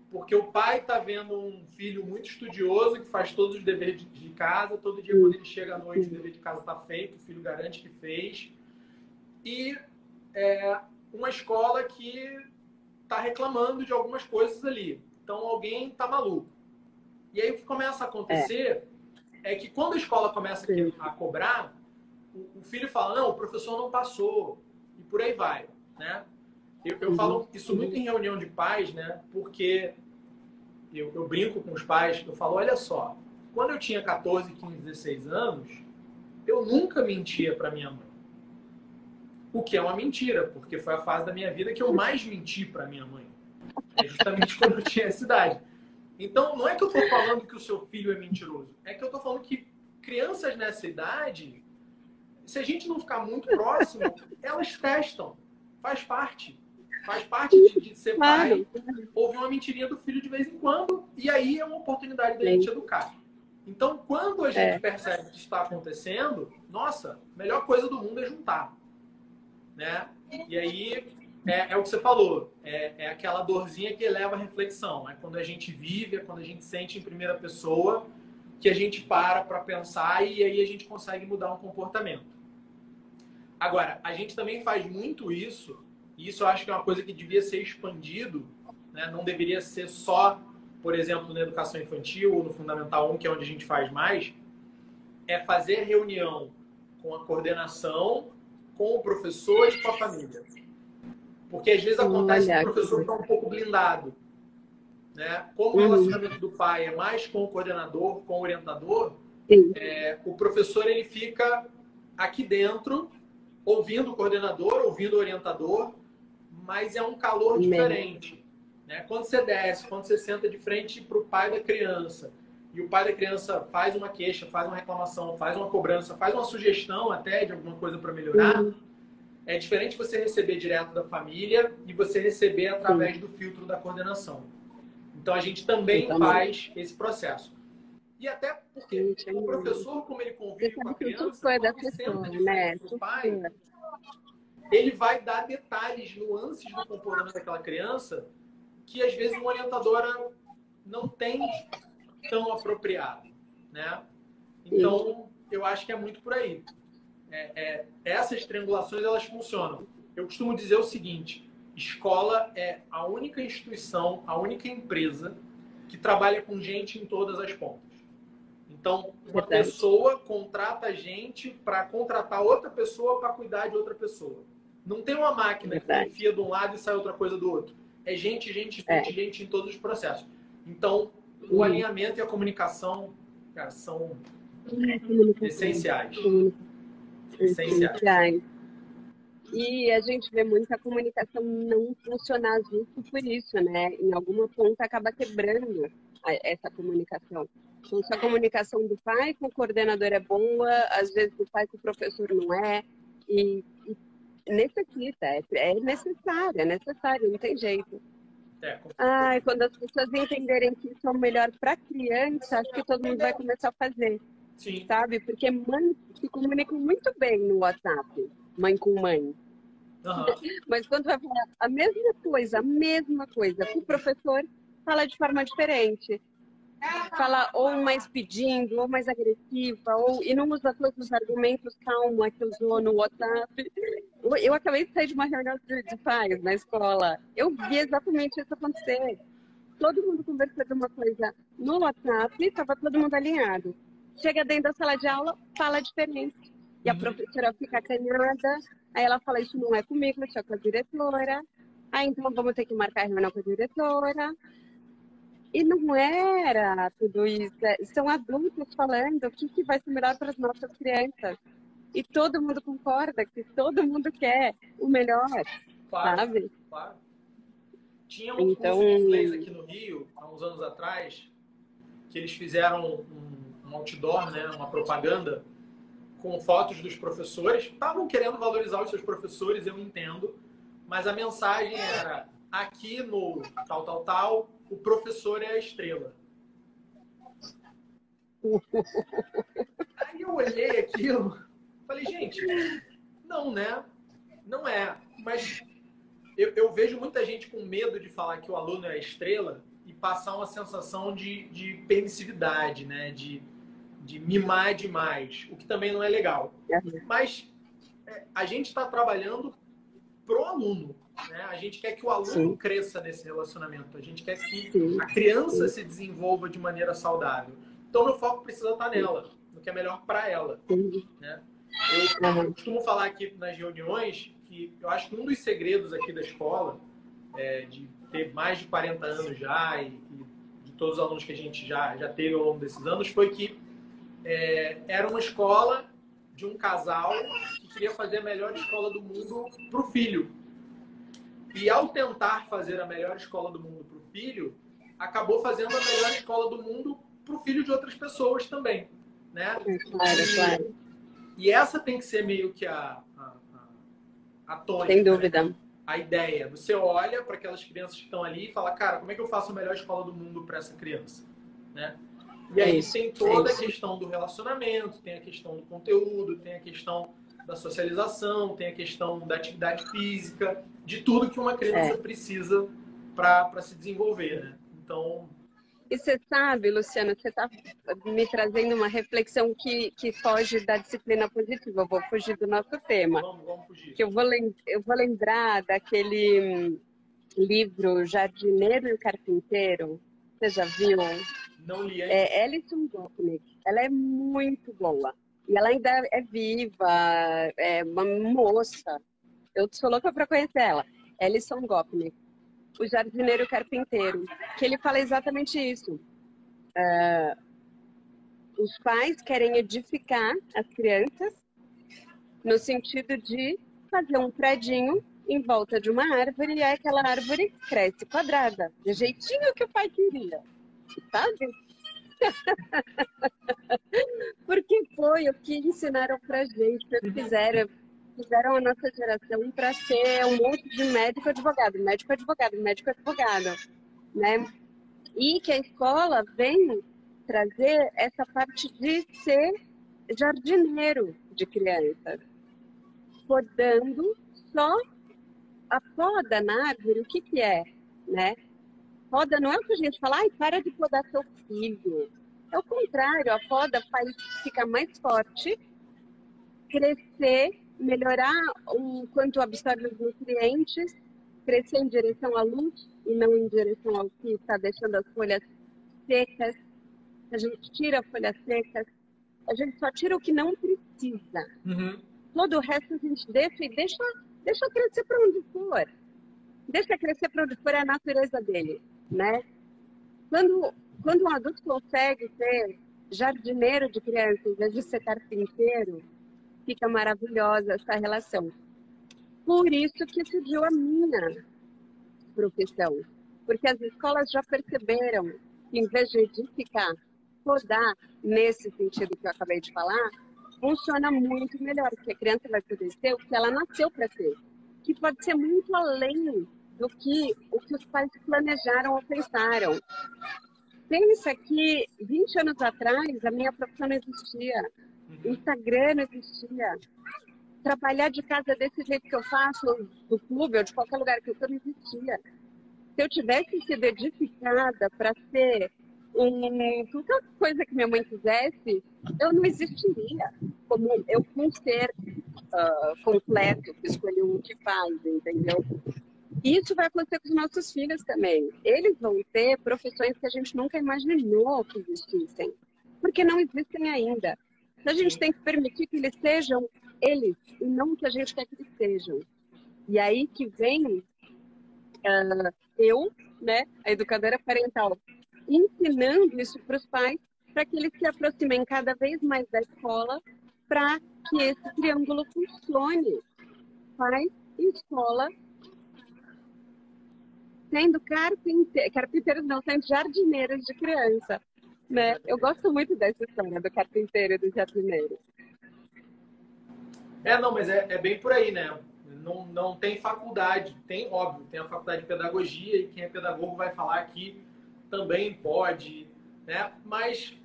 Porque o pai está vendo um filho muito estudioso que faz todos os deveres de casa, todo dia quando ele chega à noite o dever de casa está feito, o filho garante que fez. E é, uma escola que está reclamando de algumas coisas ali. Então alguém está maluco. E aí o que começa a acontecer é, é que quando a escola começa a cobrar, o, filho fala, não, o professor não passou. E por aí vai, né? Eu, eu falo isso muito em reunião de pais, né? Porque eu, eu brinco com os pais, eu falo, olha só, quando eu tinha 14, 15, 16 anos, eu nunca mentia para minha mãe. O que é uma mentira, porque foi a fase da minha vida que eu mais menti para minha mãe. É justamente quando eu tinha essa idade. Então, não é que eu estou falando que o seu filho é mentiroso. É que eu estou falando que crianças nessa idade, se a gente não ficar muito próximo, elas testam. Faz parte. Faz parte de, de ser pai. Ouvir uma mentirinha do filho de vez em quando. E aí é uma oportunidade da gente educar. Então, quando a gente é. percebe que isso está acontecendo, nossa, a melhor coisa do mundo é juntar né? E aí é, é o que você falou, é, é, aquela dorzinha que leva à reflexão. É quando a gente vive, é quando a gente sente em primeira pessoa que a gente para para pensar e aí a gente consegue mudar um comportamento. Agora, a gente também faz muito isso, e isso eu acho que é uma coisa que devia ser expandido, né? não deveria ser só, por exemplo, na educação infantil ou no Fundamental 1, que é onde a gente faz mais, é fazer reunião com a coordenação com o professor e com a família. Porque às vezes acontece Olha, que o professor está um pouco blindado. Né? Como uhum. o relacionamento do pai é mais com o coordenador, com o orientador, é, o professor ele fica aqui dentro, ouvindo o coordenador, ouvindo o orientador, mas é um calor diferente. Né? Quando você desce, quando você senta de frente para o pai da criança, e o pai da criança faz uma queixa, faz uma reclamação, faz uma cobrança, faz uma sugestão até de alguma coisa para melhorar, uhum. É diferente você receber direto da família e você receber através uhum. do filtro da coordenação. Então a gente também faz esse processo. E até porque o professor, como ele convive com a criança, quando ele senta de né? pai, ele vai dar detalhes, nuances do comportamento daquela criança que às vezes uma orientadora não tem tão apropriado, né? Então, eu acho que é muito por aí. É, é, essas triangulações, elas funcionam. Eu costumo dizer o seguinte, escola é a única instituição, a única empresa que trabalha com gente em todas as pontas. Então, uma Verdade. pessoa contrata gente para contratar outra pessoa para cuidar de outra pessoa. Não tem uma máquina Verdade. que enfia de um lado e sai outra coisa do outro. É gente, gente, gente, é. gente em todos os processos. Então, o alinhamento e a comunicação, cara, são essenciais. Essenciais. E a gente vê muita comunicação não funcionar justo por isso, né? Em alguma ponta acaba quebrando essa comunicação. Então, se a comunicação do pai com o coordenador é boa, às vezes do pai com o professor não é, e, e necessita, é, é necessário, é necessário, não tem jeito. É, Ai, quando as pessoas entenderem que isso é o melhor para criança, acho que todo mundo vai começar a fazer. Sim. Sabe? Porque mãe se comunicam muito bem no WhatsApp, mãe com mãe. Uhum. Mas quando vai falar a mesma coisa, a mesma coisa, o professor fala de forma diferente. Fala ou mais pedindo, ou mais agressiva, ou e não usa todos os argumentos calma que usou no WhatsApp. Eu acabei de sair de uma reunião de pais na escola. Eu vi exatamente isso acontecer. Todo mundo conversando uma coisa no WhatsApp, estava todo mundo alinhado. Chega dentro da sala de aula, fala diferente. E a uhum. professora fica acanhada, aí ela fala, isso não é comigo, isso é com a diretora. Aí então vamos ter que marcar a reunião com a diretora. E não era tudo isso. É, são adultos falando o que, que vai ser melhor para as nossas crianças. E todo mundo concorda que todo mundo quer o melhor, claro, sabe? Claro. Tinha um então... curso de inglês aqui no Rio, há uns anos atrás, que eles fizeram um outdoor, né, uma propaganda, com fotos dos professores. Estavam querendo valorizar os seus professores, eu entendo, mas a mensagem era: aqui no tal, tal, tal, o professor é a estrela. Aí eu olhei aquilo, falei, gente, não, né? Não é. Mas eu, eu, vejo muita gente com medo de falar que o aluno é a estrela e passar uma sensação de, de permissividade, né? De, de mimar demais, o que também não é legal. Mas é, a gente está trabalhando pro aluno. Né? A gente quer que o aluno Sim. cresça nesse relacionamento. A gente quer que Sim. a criança Sim. se desenvolva de maneira saudável. Então, o foco precisa estar nela, no que é melhor para ela. Né? Eu costumo falar aqui nas reuniões que eu acho que um dos segredos aqui da escola, é, de ter mais de 40 anos já e, e, de todos os alunos que a gente já, já teve ao longo desses anos, foi que é, era uma escola de um casal que queria fazer a melhor escola do mundo para o filho. E ao tentar fazer a melhor escola do mundo para o filho, acabou fazendo a melhor escola do mundo para o filho de outras pessoas também. Né? Claro, e, claro. E essa tem que ser meio que a, a, a, a tônica. Sem dúvida. Né? A ideia. Você olha para aquelas crianças que estão ali e fala, cara, como é que eu faço a melhor escola do mundo para essa criança? Né? E aí é tem toda é a questão do relacionamento, tem a questão do conteúdo, tem a questão da socialização, tem a questão da atividade física, de tudo que uma criança é. precisa para se desenvolver, né? Então... E você sabe, Luciano, você está me trazendo uma reflexão que, que foge da disciplina positiva. Eu vou fugir do nosso tema. Vamos, vamos fugir. Que eu vou, eu vou lembrar daquele hum, livro Jardineiro e o Carpinteiro. Você já viu? Não li ainda. É Alison Gopnik. Ela é muito boa. E ela ainda é viva, é uma moça. Eu sou louca para conhecer ela. Alison Gopnik. O jardineiro carpinteiro. Que ele fala exatamente isso. Uh, os pais querem edificar as crianças no sentido de fazer um predinho em volta de uma árvore e aquela árvore cresce quadrada, do jeitinho que o pai queria sabe? Porque foi o que ensinaram pra gente, fizeram, fizeram a nossa geração para ser um monte de médico advogado, médico advogado, médico advogado, né? E que a escola vem trazer essa parte de ser jardineiro de crianças, podando só a poda na árvore, o que que é, né? Poda não é o que a gente fala, ai, para de podar seu filho. É o contrário, a poda faz ficar mais forte, crescer, melhorar o quanto absorve os nutrientes, crescer em direção à luz e não em direção ao que está deixando as folhas secas. A gente tira folhas secas, a gente só tira o que não precisa. Uhum. Todo o resto a gente deixa e deixa, deixa crescer para onde for. Deixa crescer para onde for é a natureza dele né? Quando, quando um adulto consegue ser jardineiro de criança em vez de ser carpinteiro, fica maravilhosa essa relação. Por isso que surgiu a minha profissão. Porque as escolas já perceberam que, em vez de edificar, podar, nesse sentido que eu acabei de falar, funciona muito melhor, porque a criança vai poder ser o que ela nasceu para ser, que pode ser muito além do que o que os pais planejaram ou pensaram. Pensa que 20 anos atrás a minha profissão não existia, uhum. Instagram não existia, trabalhar de casa desse jeito que eu faço, do clube ou de qualquer lugar que eu estou, não existia. Se eu tivesse sido edificada para ser um, qualquer coisa que minha mãe quisesse, eu não existiria como eu um ser uh, completo que escolheu o que faz, entendeu? Isso vai acontecer com os nossos filhos também. Eles vão ter profissões que a gente nunca imaginou que existissem, porque não existem ainda. Então a gente tem que permitir que eles sejam eles e não o que a gente quer que eles sejam. E aí que vem uh, eu, né, a educadora parental, ensinando isso para os pais para que eles se aproximem cada vez mais da escola para que esse triângulo funcione. Pai escola sendo carpinte... carpinteiros, não, sendo jardineiros de criança. Né? Eu gosto muito dessa história do carpinteiro e do jardineiro. É, não, mas é, é bem por aí, né? Não, não tem faculdade, tem, óbvio, tem a faculdade de pedagogia e quem é pedagogo vai falar que também pode, né? Mas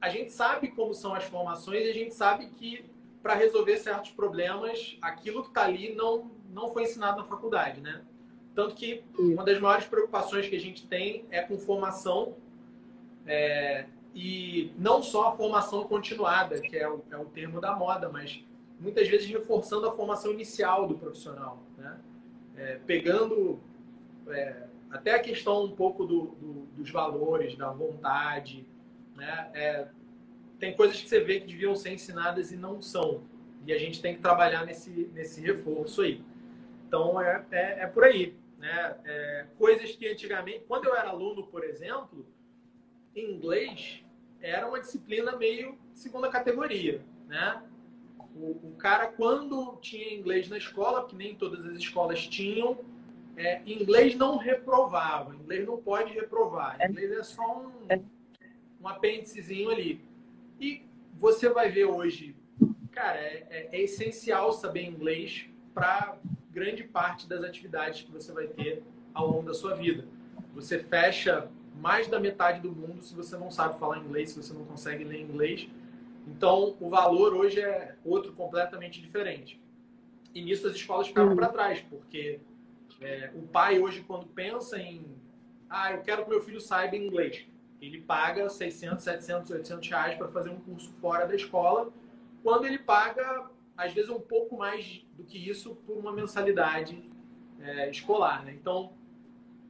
a gente sabe como são as formações e a gente sabe que para resolver certos problemas, aquilo que está ali não, não foi ensinado na faculdade, né? Tanto que uma das maiores preocupações que a gente tem é com formação é, e não só a formação continuada, que é o, é o termo da moda, mas muitas vezes reforçando a formação inicial do profissional, né? É, pegando é, até a questão um pouco do, do, dos valores, da vontade, né? É, tem coisas que você vê que deviam ser ensinadas e não são. E a gente tem que trabalhar nesse, nesse reforço aí. Então, é, é, é por aí. Né? É, coisas que antigamente, quando eu era aluno, por exemplo, inglês era uma disciplina meio segunda categoria. Né? O, o cara, quando tinha inglês na escola, que nem todas as escolas tinham, é, inglês não reprovava. Inglês não pode reprovar. É. Inglês é só um, é. um apêndicezinho ali. E você vai ver hoje, cara, é, é, é essencial saber inglês para grande parte das atividades que você vai ter ao longo da sua vida. Você fecha mais da metade do mundo se você não sabe falar inglês, se você não consegue ler inglês. Então, o valor hoje é outro completamente diferente. E nisso as escolas ficaram para trás, porque é, o pai hoje, quando pensa em ah, eu quero que meu filho saiba inglês, ele paga 600, 700, 800 reais para fazer um curso fora da escola, quando ele paga às vezes um pouco mais do que isso por uma mensalidade é, escolar. Né? Então,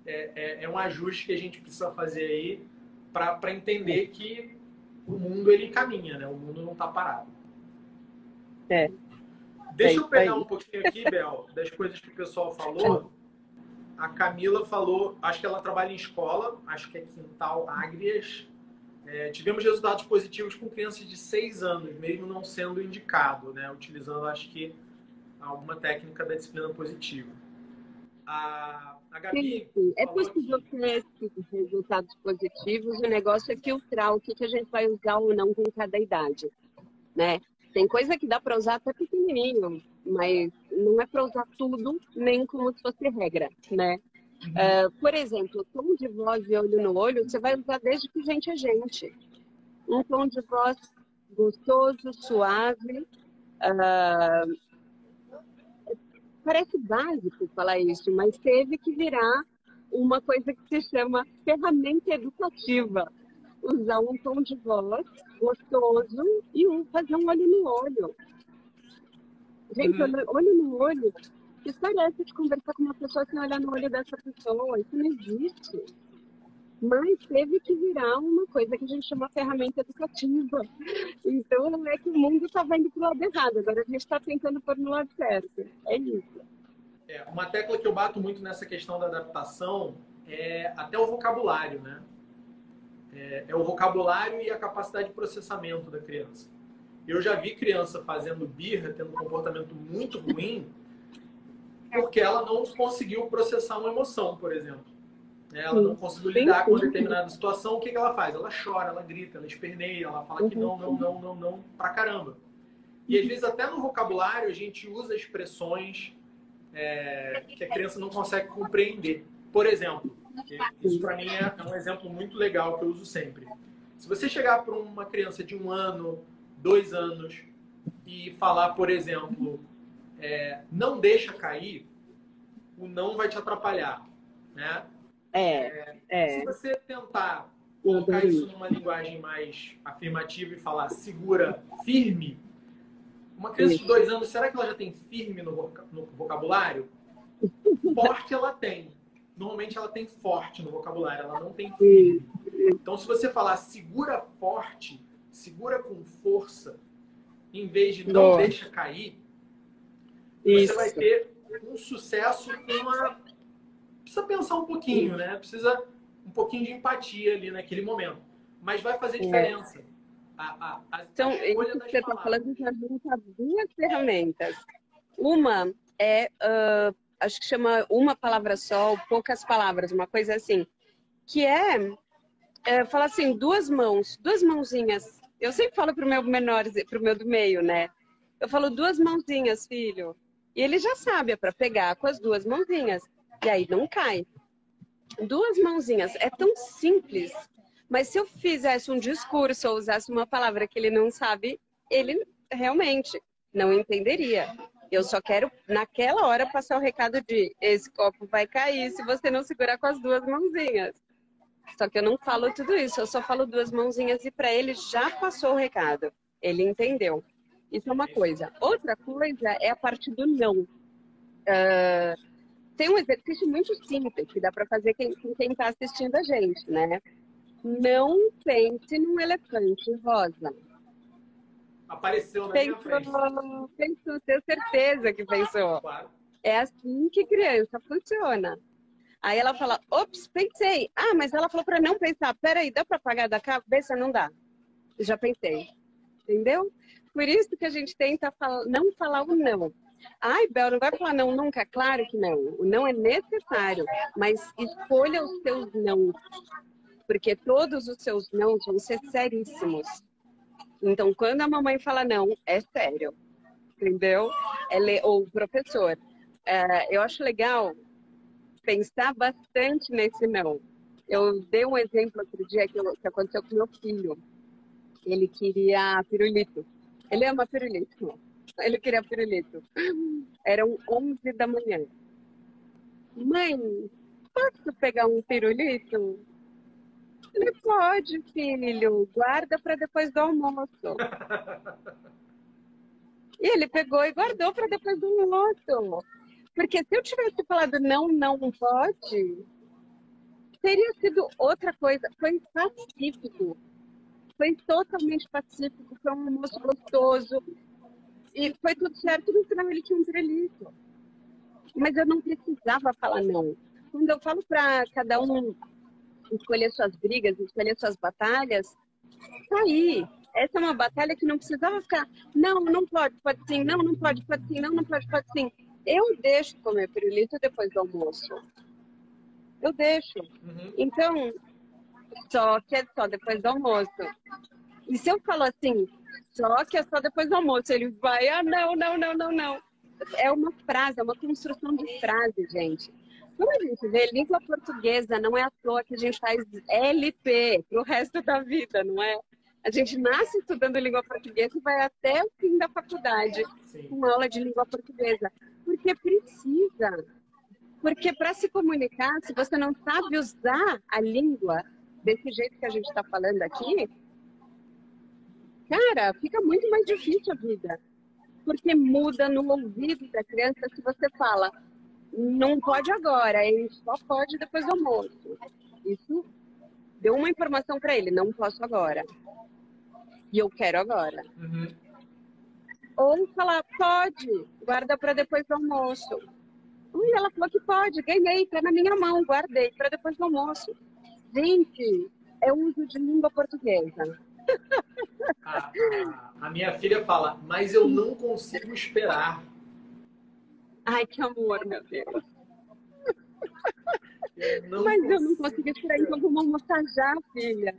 é, é, é, um ajuste que a gente precisa fazer aí para entender que o mundo ele caminha, né? o mundo não está parado. É. Deixa eu pegar um pouquinho aqui, Bel, das coisas que o pessoal falou. A Camila falou, acho que ela trabalha em escola, acho que é Quintal Ágrias, é, tivemos resultados positivos com crianças de 6 anos, mesmo não sendo indicado, né? utilizando, acho que, alguma técnica da disciplina positiva. A, a Gabi. Sim, é possível ter resultados positivos, o negócio é filtrar o que, que a gente vai usar ou não com cada idade. Né? Tem coisa que dá para usar até pequenininho, mas não é para usar tudo, nem como se fosse regra, né? Uh, por exemplo, tom de voz e olho no olho, você vai usar desde que gente é gente. Um tom de voz gostoso, suave. Uh, parece básico falar isso, mas teve que virar uma coisa que se chama ferramenta educativa. Usar um tom de voz gostoso e um, fazer um olho no olho. Gente, uhum. olho no olho essa de conversar com uma pessoa sem olhar no olho dessa pessoa? Isso não existe. Mas teve que virar uma coisa que a gente chama ferramenta educativa. Então não é que o mundo está indo para o lado errado, agora a gente está tentando pôr no lado certo. É isso. É, uma tecla que eu bato muito nessa questão da adaptação é até o vocabulário, né? É, é o vocabulário e a capacidade de processamento da criança. Eu já vi criança fazendo birra, tendo um comportamento muito ruim, porque ela não conseguiu processar uma emoção, por exemplo. Ela não conseguiu lidar com determinada situação. O que, ela faz? Ela chora, ela grita, ela esperneia, ela fala que não, não, não, não, não, pra caramba. E às vezes até no vocabulário a gente usa expressões é, que a criança não consegue compreender. Por exemplo, isso para mim é, é um exemplo muito legal que eu uso sempre. Se você chegar para uma criança de um ano, dois anos e falar, por exemplo, é, não deixa cair, o não vai te atrapalhar, né? É, é. Se você tentar colocar isso numa linguagem mais afirmativa e falar segura, firme, uma criança de dois anos, será que ela já tem firme no vocabulário? Forte ela tem. Normalmente ela tem forte no vocabulário, ela não tem firme. Então, se você falar segura forte, segura com força, em vez de não deixa cair, Isso. você vai ter um sucesso com uma. Precisa pensar um pouquinho, né? Precisa um pouquinho de empatia ali naquele momento. Mas vai fazer é. diferença. É. A, a, a então, isso que você está falando já junta duas ferramentas. Uma é, uh, acho que chama uma palavra só, poucas palavras, uma coisa assim, que é, é falar assim, duas mãos, duas mãozinhas. Eu sempre falo para o meu menor, para o meu do meio, né? Eu falo duas mãozinhas, filho. E ele já sabe, é para pegar com as duas mãozinhas. E aí não cai. Duas mãozinhas. É tão simples. Mas se eu fizesse um discurso ou usasse uma palavra que ele não sabe, ele realmente não entenderia. Eu só quero, naquela hora, passar o recado de esse copo vai cair se você não segurar com as duas mãozinhas. Só que eu não falo tudo isso, eu só falo duas mãozinhas e para ele já passou o recado. Ele entendeu. Isso é uma coisa. Outra coisa é a parte do não. Uh, tem um exercício muito simples que dá para fazer com quem está assistindo a gente, né? Não pense num elefante rosa. Apareceu na pensou, minha frente. Pensou, tenho certeza que pensou. Claro. É assim que criança funciona. Aí ela fala, ops, pensei. Ah, mas ela falou para não pensar. Peraí, dá para apagar da cabeça? Não dá. Já pensei. Entendeu? Por isso que a gente tenta não falar o não. Ai, Bel, não vai falar não nunca? Claro que não. O não é necessário, mas escolha os seus não. Porque todos os seus não vão ser seríssimos. Então, quando a mamãe fala não, é sério. Entendeu? Ela, ou o professor. É, eu acho legal pensar bastante nesse não. Eu dei um exemplo outro dia que, que aconteceu com meu filho. Ele queria pirulito. Ele ama pirulito. Ele queria pirulito. Eram 11 da manhã. Mãe, posso pegar um pirulito? Ele pode, filho. Guarda para depois do almoço. E ele pegou e guardou para depois do almoço. Porque se eu tivesse falado não, não pode, teria sido outra coisa. Foi pacífico foi totalmente pacífico, foi um almoço gostoso. E foi tudo certo, no final ele tinha um trelito. Mas eu não precisava falar não. Quando eu falo para cada um escolher suas brigas, escolher suas batalhas, tá aí. Essa é uma batalha que não precisava ficar, não, não pode, pode sim, não, não pode, pode sim, não, não pode, pode sim. Eu deixo comer pirulito depois do almoço. Eu deixo. Uhum. Então, só que é só depois do almoço. E se eu falo assim, só que é só depois do almoço, ele vai, ah, não, não, não, não, não. É uma frase, é uma construção de frase, gente. Quando a gente vê língua portuguesa, não é à toa que a gente faz LP pro resto da vida, não é? A gente nasce estudando língua portuguesa e vai até o fim da faculdade Sim. com aula de língua portuguesa. Porque precisa. Porque para se comunicar, se você não sabe usar a língua, desse jeito que a gente está falando aqui, cara, fica muito mais difícil a vida. Porque muda no ouvido da criança se você fala, não pode agora, ele só pode depois do almoço. Isso deu uma informação para ele, não posso agora. E eu quero agora. Uhum. Ou falar, pode, guarda para depois do almoço. E ela falou que pode, ganhei, tá na minha mão, guardei para depois do almoço. Gente, é uso de língua portuguesa. A, a, a, minha filha fala, mas eu não consigo esperar. Ai, que amor, meu Deus. Eu mas eu não consigo esperar, então vamos almoçar já, filha.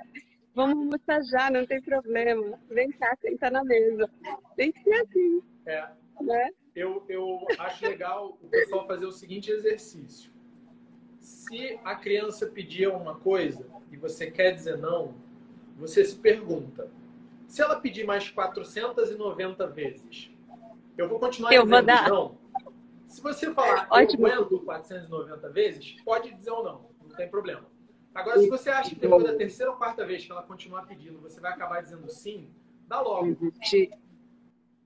Vamos almoçar já, não tem problema. Vem cá, senta na mesa. Tem que ser assim. É. Né? Eu, eu acho legal o pessoal fazer o seguinte exercício se a criança pedir uma coisa e você quer dizer não, você se pergunta: se ela pedir mais 490 vezes, Eu vou continuar eu dizendo vou não. Se você falar Ótimo. eu aguento 490 vezes, pode dizer ou não, não tem problema. Agora, se você acha que depois da terceira ou quarta vez que ela continuar pedindo, você vai acabar dizendo sim, dá logo.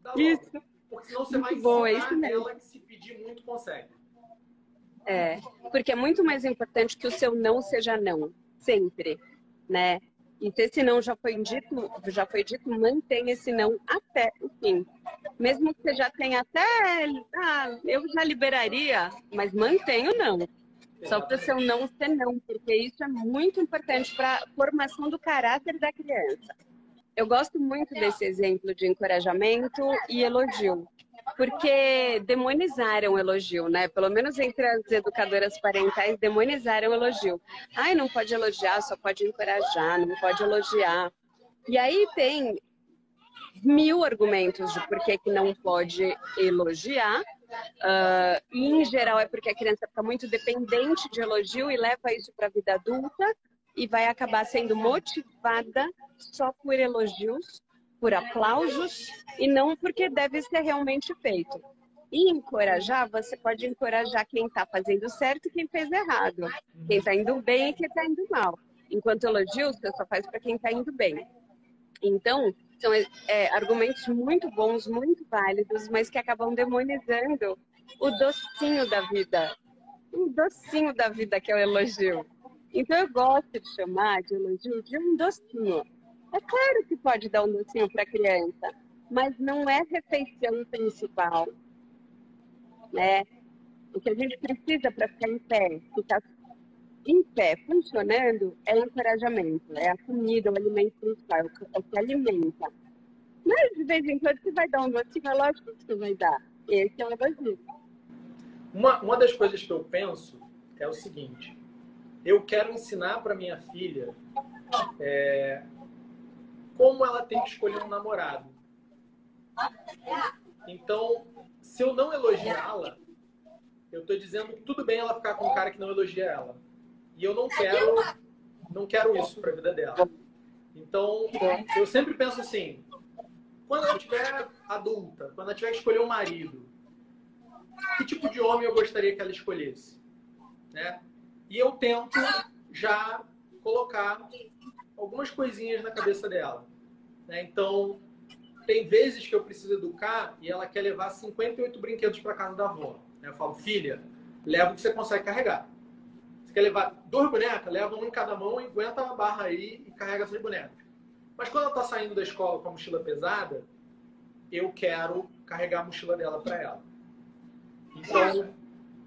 Dá logo. Isso. Porque senão você vai ensinar é isso ela que se pedir muito consegue. É, porque é muito mais importante que o seu não seja não, sempre, né? E se esse não já foi dito, já foi dito, mantenha esse não até o fim. Mesmo que você já tenha até, ah, eu já liberaria, mas mantenha o não. Só para o seu não ser não, porque isso é muito importante para a formação do caráter da criança. Eu gosto muito desse exemplo de encorajamento e elogio, porque demonizaram o elogio, né? Pelo menos entre as educadoras parentais, demonizaram o elogio. Ai, não pode elogiar, só pode encorajar, não pode elogiar. E aí tem mil argumentos de por que, que não pode elogiar. Uh, e em geral é porque a criança fica muito dependente de elogio e leva isso para a vida adulta e vai acabar sendo motivada só por elogios por aplausos e não porque deve ser realmente feito. E encorajar, você pode encorajar quem está fazendo certo e quem fez errado, quem está indo bem e quem está indo mal. Enquanto elogio, você só faz para quem está indo bem. Então, são é, argumentos muito bons, muito válidos, mas que acabam demonizando o docinho da vida. O docinho da vida que é o elogio. Então, eu gosto de chamar de elogio de um docinho é claro que pode dar um docinho para a criança, mas não é refeição principal. Né? O que a gente precisa para ficar em pé, ficar em pé funcionando, é encorajamento, é a comida, o alimento principal, é o que alimenta. Mas de vez em quando você vai dar um docinho, é lógico que você vai dar. Esse é o elogio. Uma, uma das coisas que eu penso é o seguinte: eu quero ensinar para minha filha é, como ela tem que escolher um namorado. Então, se eu não elogiá-la, eu estou dizendo que tudo bem ela ficar com um cara que não elogia ela. E eu não quero, não quero isso para a vida dela. Então, eu sempre penso assim: quando ela tiver adulta, quando ela tiver que escolher um marido, que tipo de homem eu gostaria que ela escolhesse? Né? E eu tento já colocar algumas coisinhas na cabeça dela. Né? Então, tem vezes que eu preciso educar e ela quer levar 58 brinquedos para casa da avó. Eu falo, filha, leva o que você consegue carregar. Você quer levar duas bonecas? Leva um em cada mão, aguenta a barra aí e carrega essas bonecas. Mas quando ela está saindo da escola com a mochila pesada, eu quero carregar a mochila dela para ela. Então,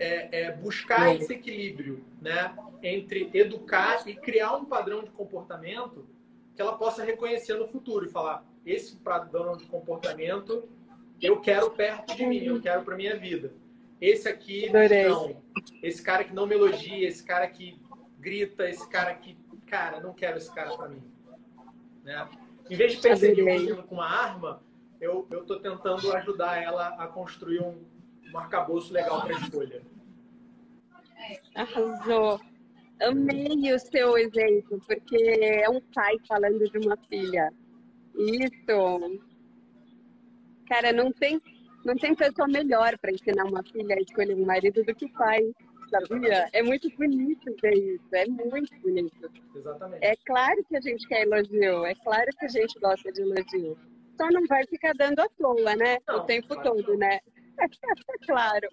é, é buscar esse equilíbrio né, entre educar e criar um padrão de comportamento que ela possa reconhecer no futuro e falar: esse padrão de comportamento eu quero perto de mim, eu quero para minha vida. Esse aqui, Adorei. não. Esse cara que não me elogia, esse cara que grita, esse cara que, cara, não quero esse cara para mim. Né? Em vez de perseguir o menino com uma arma, eu, eu tô tentando ajudar ela a construir um, um arcabouço legal para escolha. Arrasou. Amei o seu exemplo, porque é um pai falando de uma filha. Isso. Cara, não tem, não tem pessoa melhor para ensinar uma filha a escolher um marido do que o pai, sabia? É muito bonito ver isso, é muito bonito. Exatamente. É claro que a gente quer elogio, é claro que a gente gosta de elogio. Só não vai ficar dando à toa, né? Não, o tempo todo, né? claro.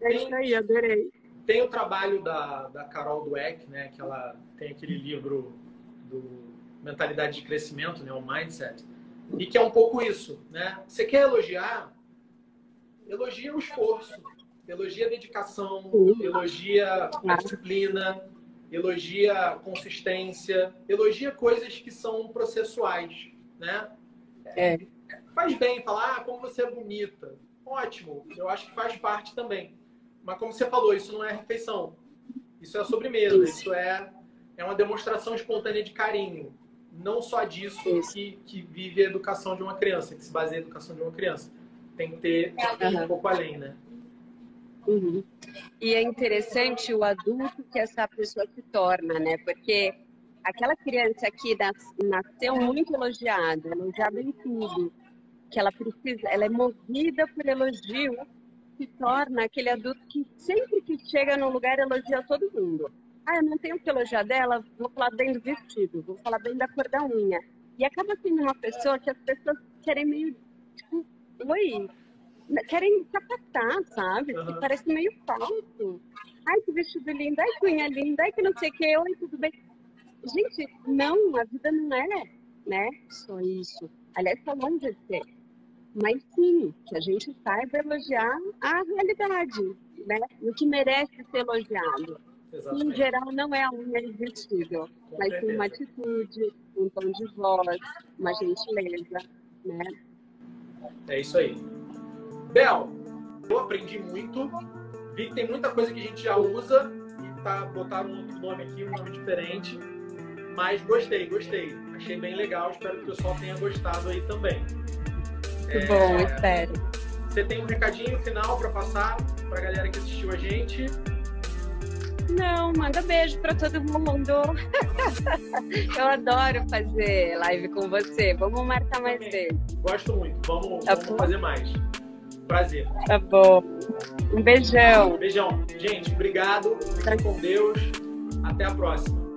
É isso aí, adorei. Tem o trabalho da, da Carol Dweck, né, que ela tem aquele livro do Mentalidade de Crescimento, né, o Mindset, e que é um pouco isso, né? Você quer elogiar? Elogia o esforço, elogia a dedicação, elogia a disciplina, elogia a consistência, elogia coisas que são processuais, né? É. Faz bem falar, ah, como você é bonita. Ótimo, eu acho que faz parte também. Mas como você falou, isso não é refeição. Isso é sobremesa. Isso, isso é, é uma demonstração espontânea de carinho. Não só disso que, que vive a educação de uma criança, que se baseia na educação de uma criança. Tem que ter uhum. um pouco além, né? Uhum. E é interessante o adulto que essa pessoa se torna, né? Porque aquela criança que nasceu muito elogiada, elogiada em tudo, que ela precisa, ela é movida por elogio, se torna aquele adulto que sempre que chega num lugar elogia todo mundo. Ah, eu não tenho que elogiar dela, vou falar bem do vestido, vou falar bem da cor da unha. E acaba sendo uma pessoa que as pessoas querem meio, tipo, oi, querem se afastar, sabe? Uhum. Parece meio falso. Ai, que vestido lindo, ai, que unha linda, ai, que não sei o que, oi, tudo bem. Gente, não, a vida não é, né, só isso. Aliás, tá longe de ser. Mas sim, que a gente saiba elogiar a realidade, né? O que merece ser elogiado. Exatamente. Em geral, não é a unha de vestido, Com mas sim uma atitude, um tom de voz, uma gentileza, né? É isso aí. Bel, eu aprendi muito. Vi que tem muita coisa que a gente já usa e tá, botaram um outro nome aqui, um nome diferente. Mas gostei, gostei. Achei bem legal. Espero que o pessoal tenha gostado aí também. Muito é... bom, espero. Você tem um recadinho final para passar para a galera que assistiu a gente? Não, manda beijo para todo mundo. Eu adoro fazer live com você. Vamos marcar mais vezes. Gosto muito. Vamos, tá vamos fazer mais. Prazer. Tá bom. Um beijão. Beijão. Gente, obrigado. Fiquem com Deus. Até a próxima.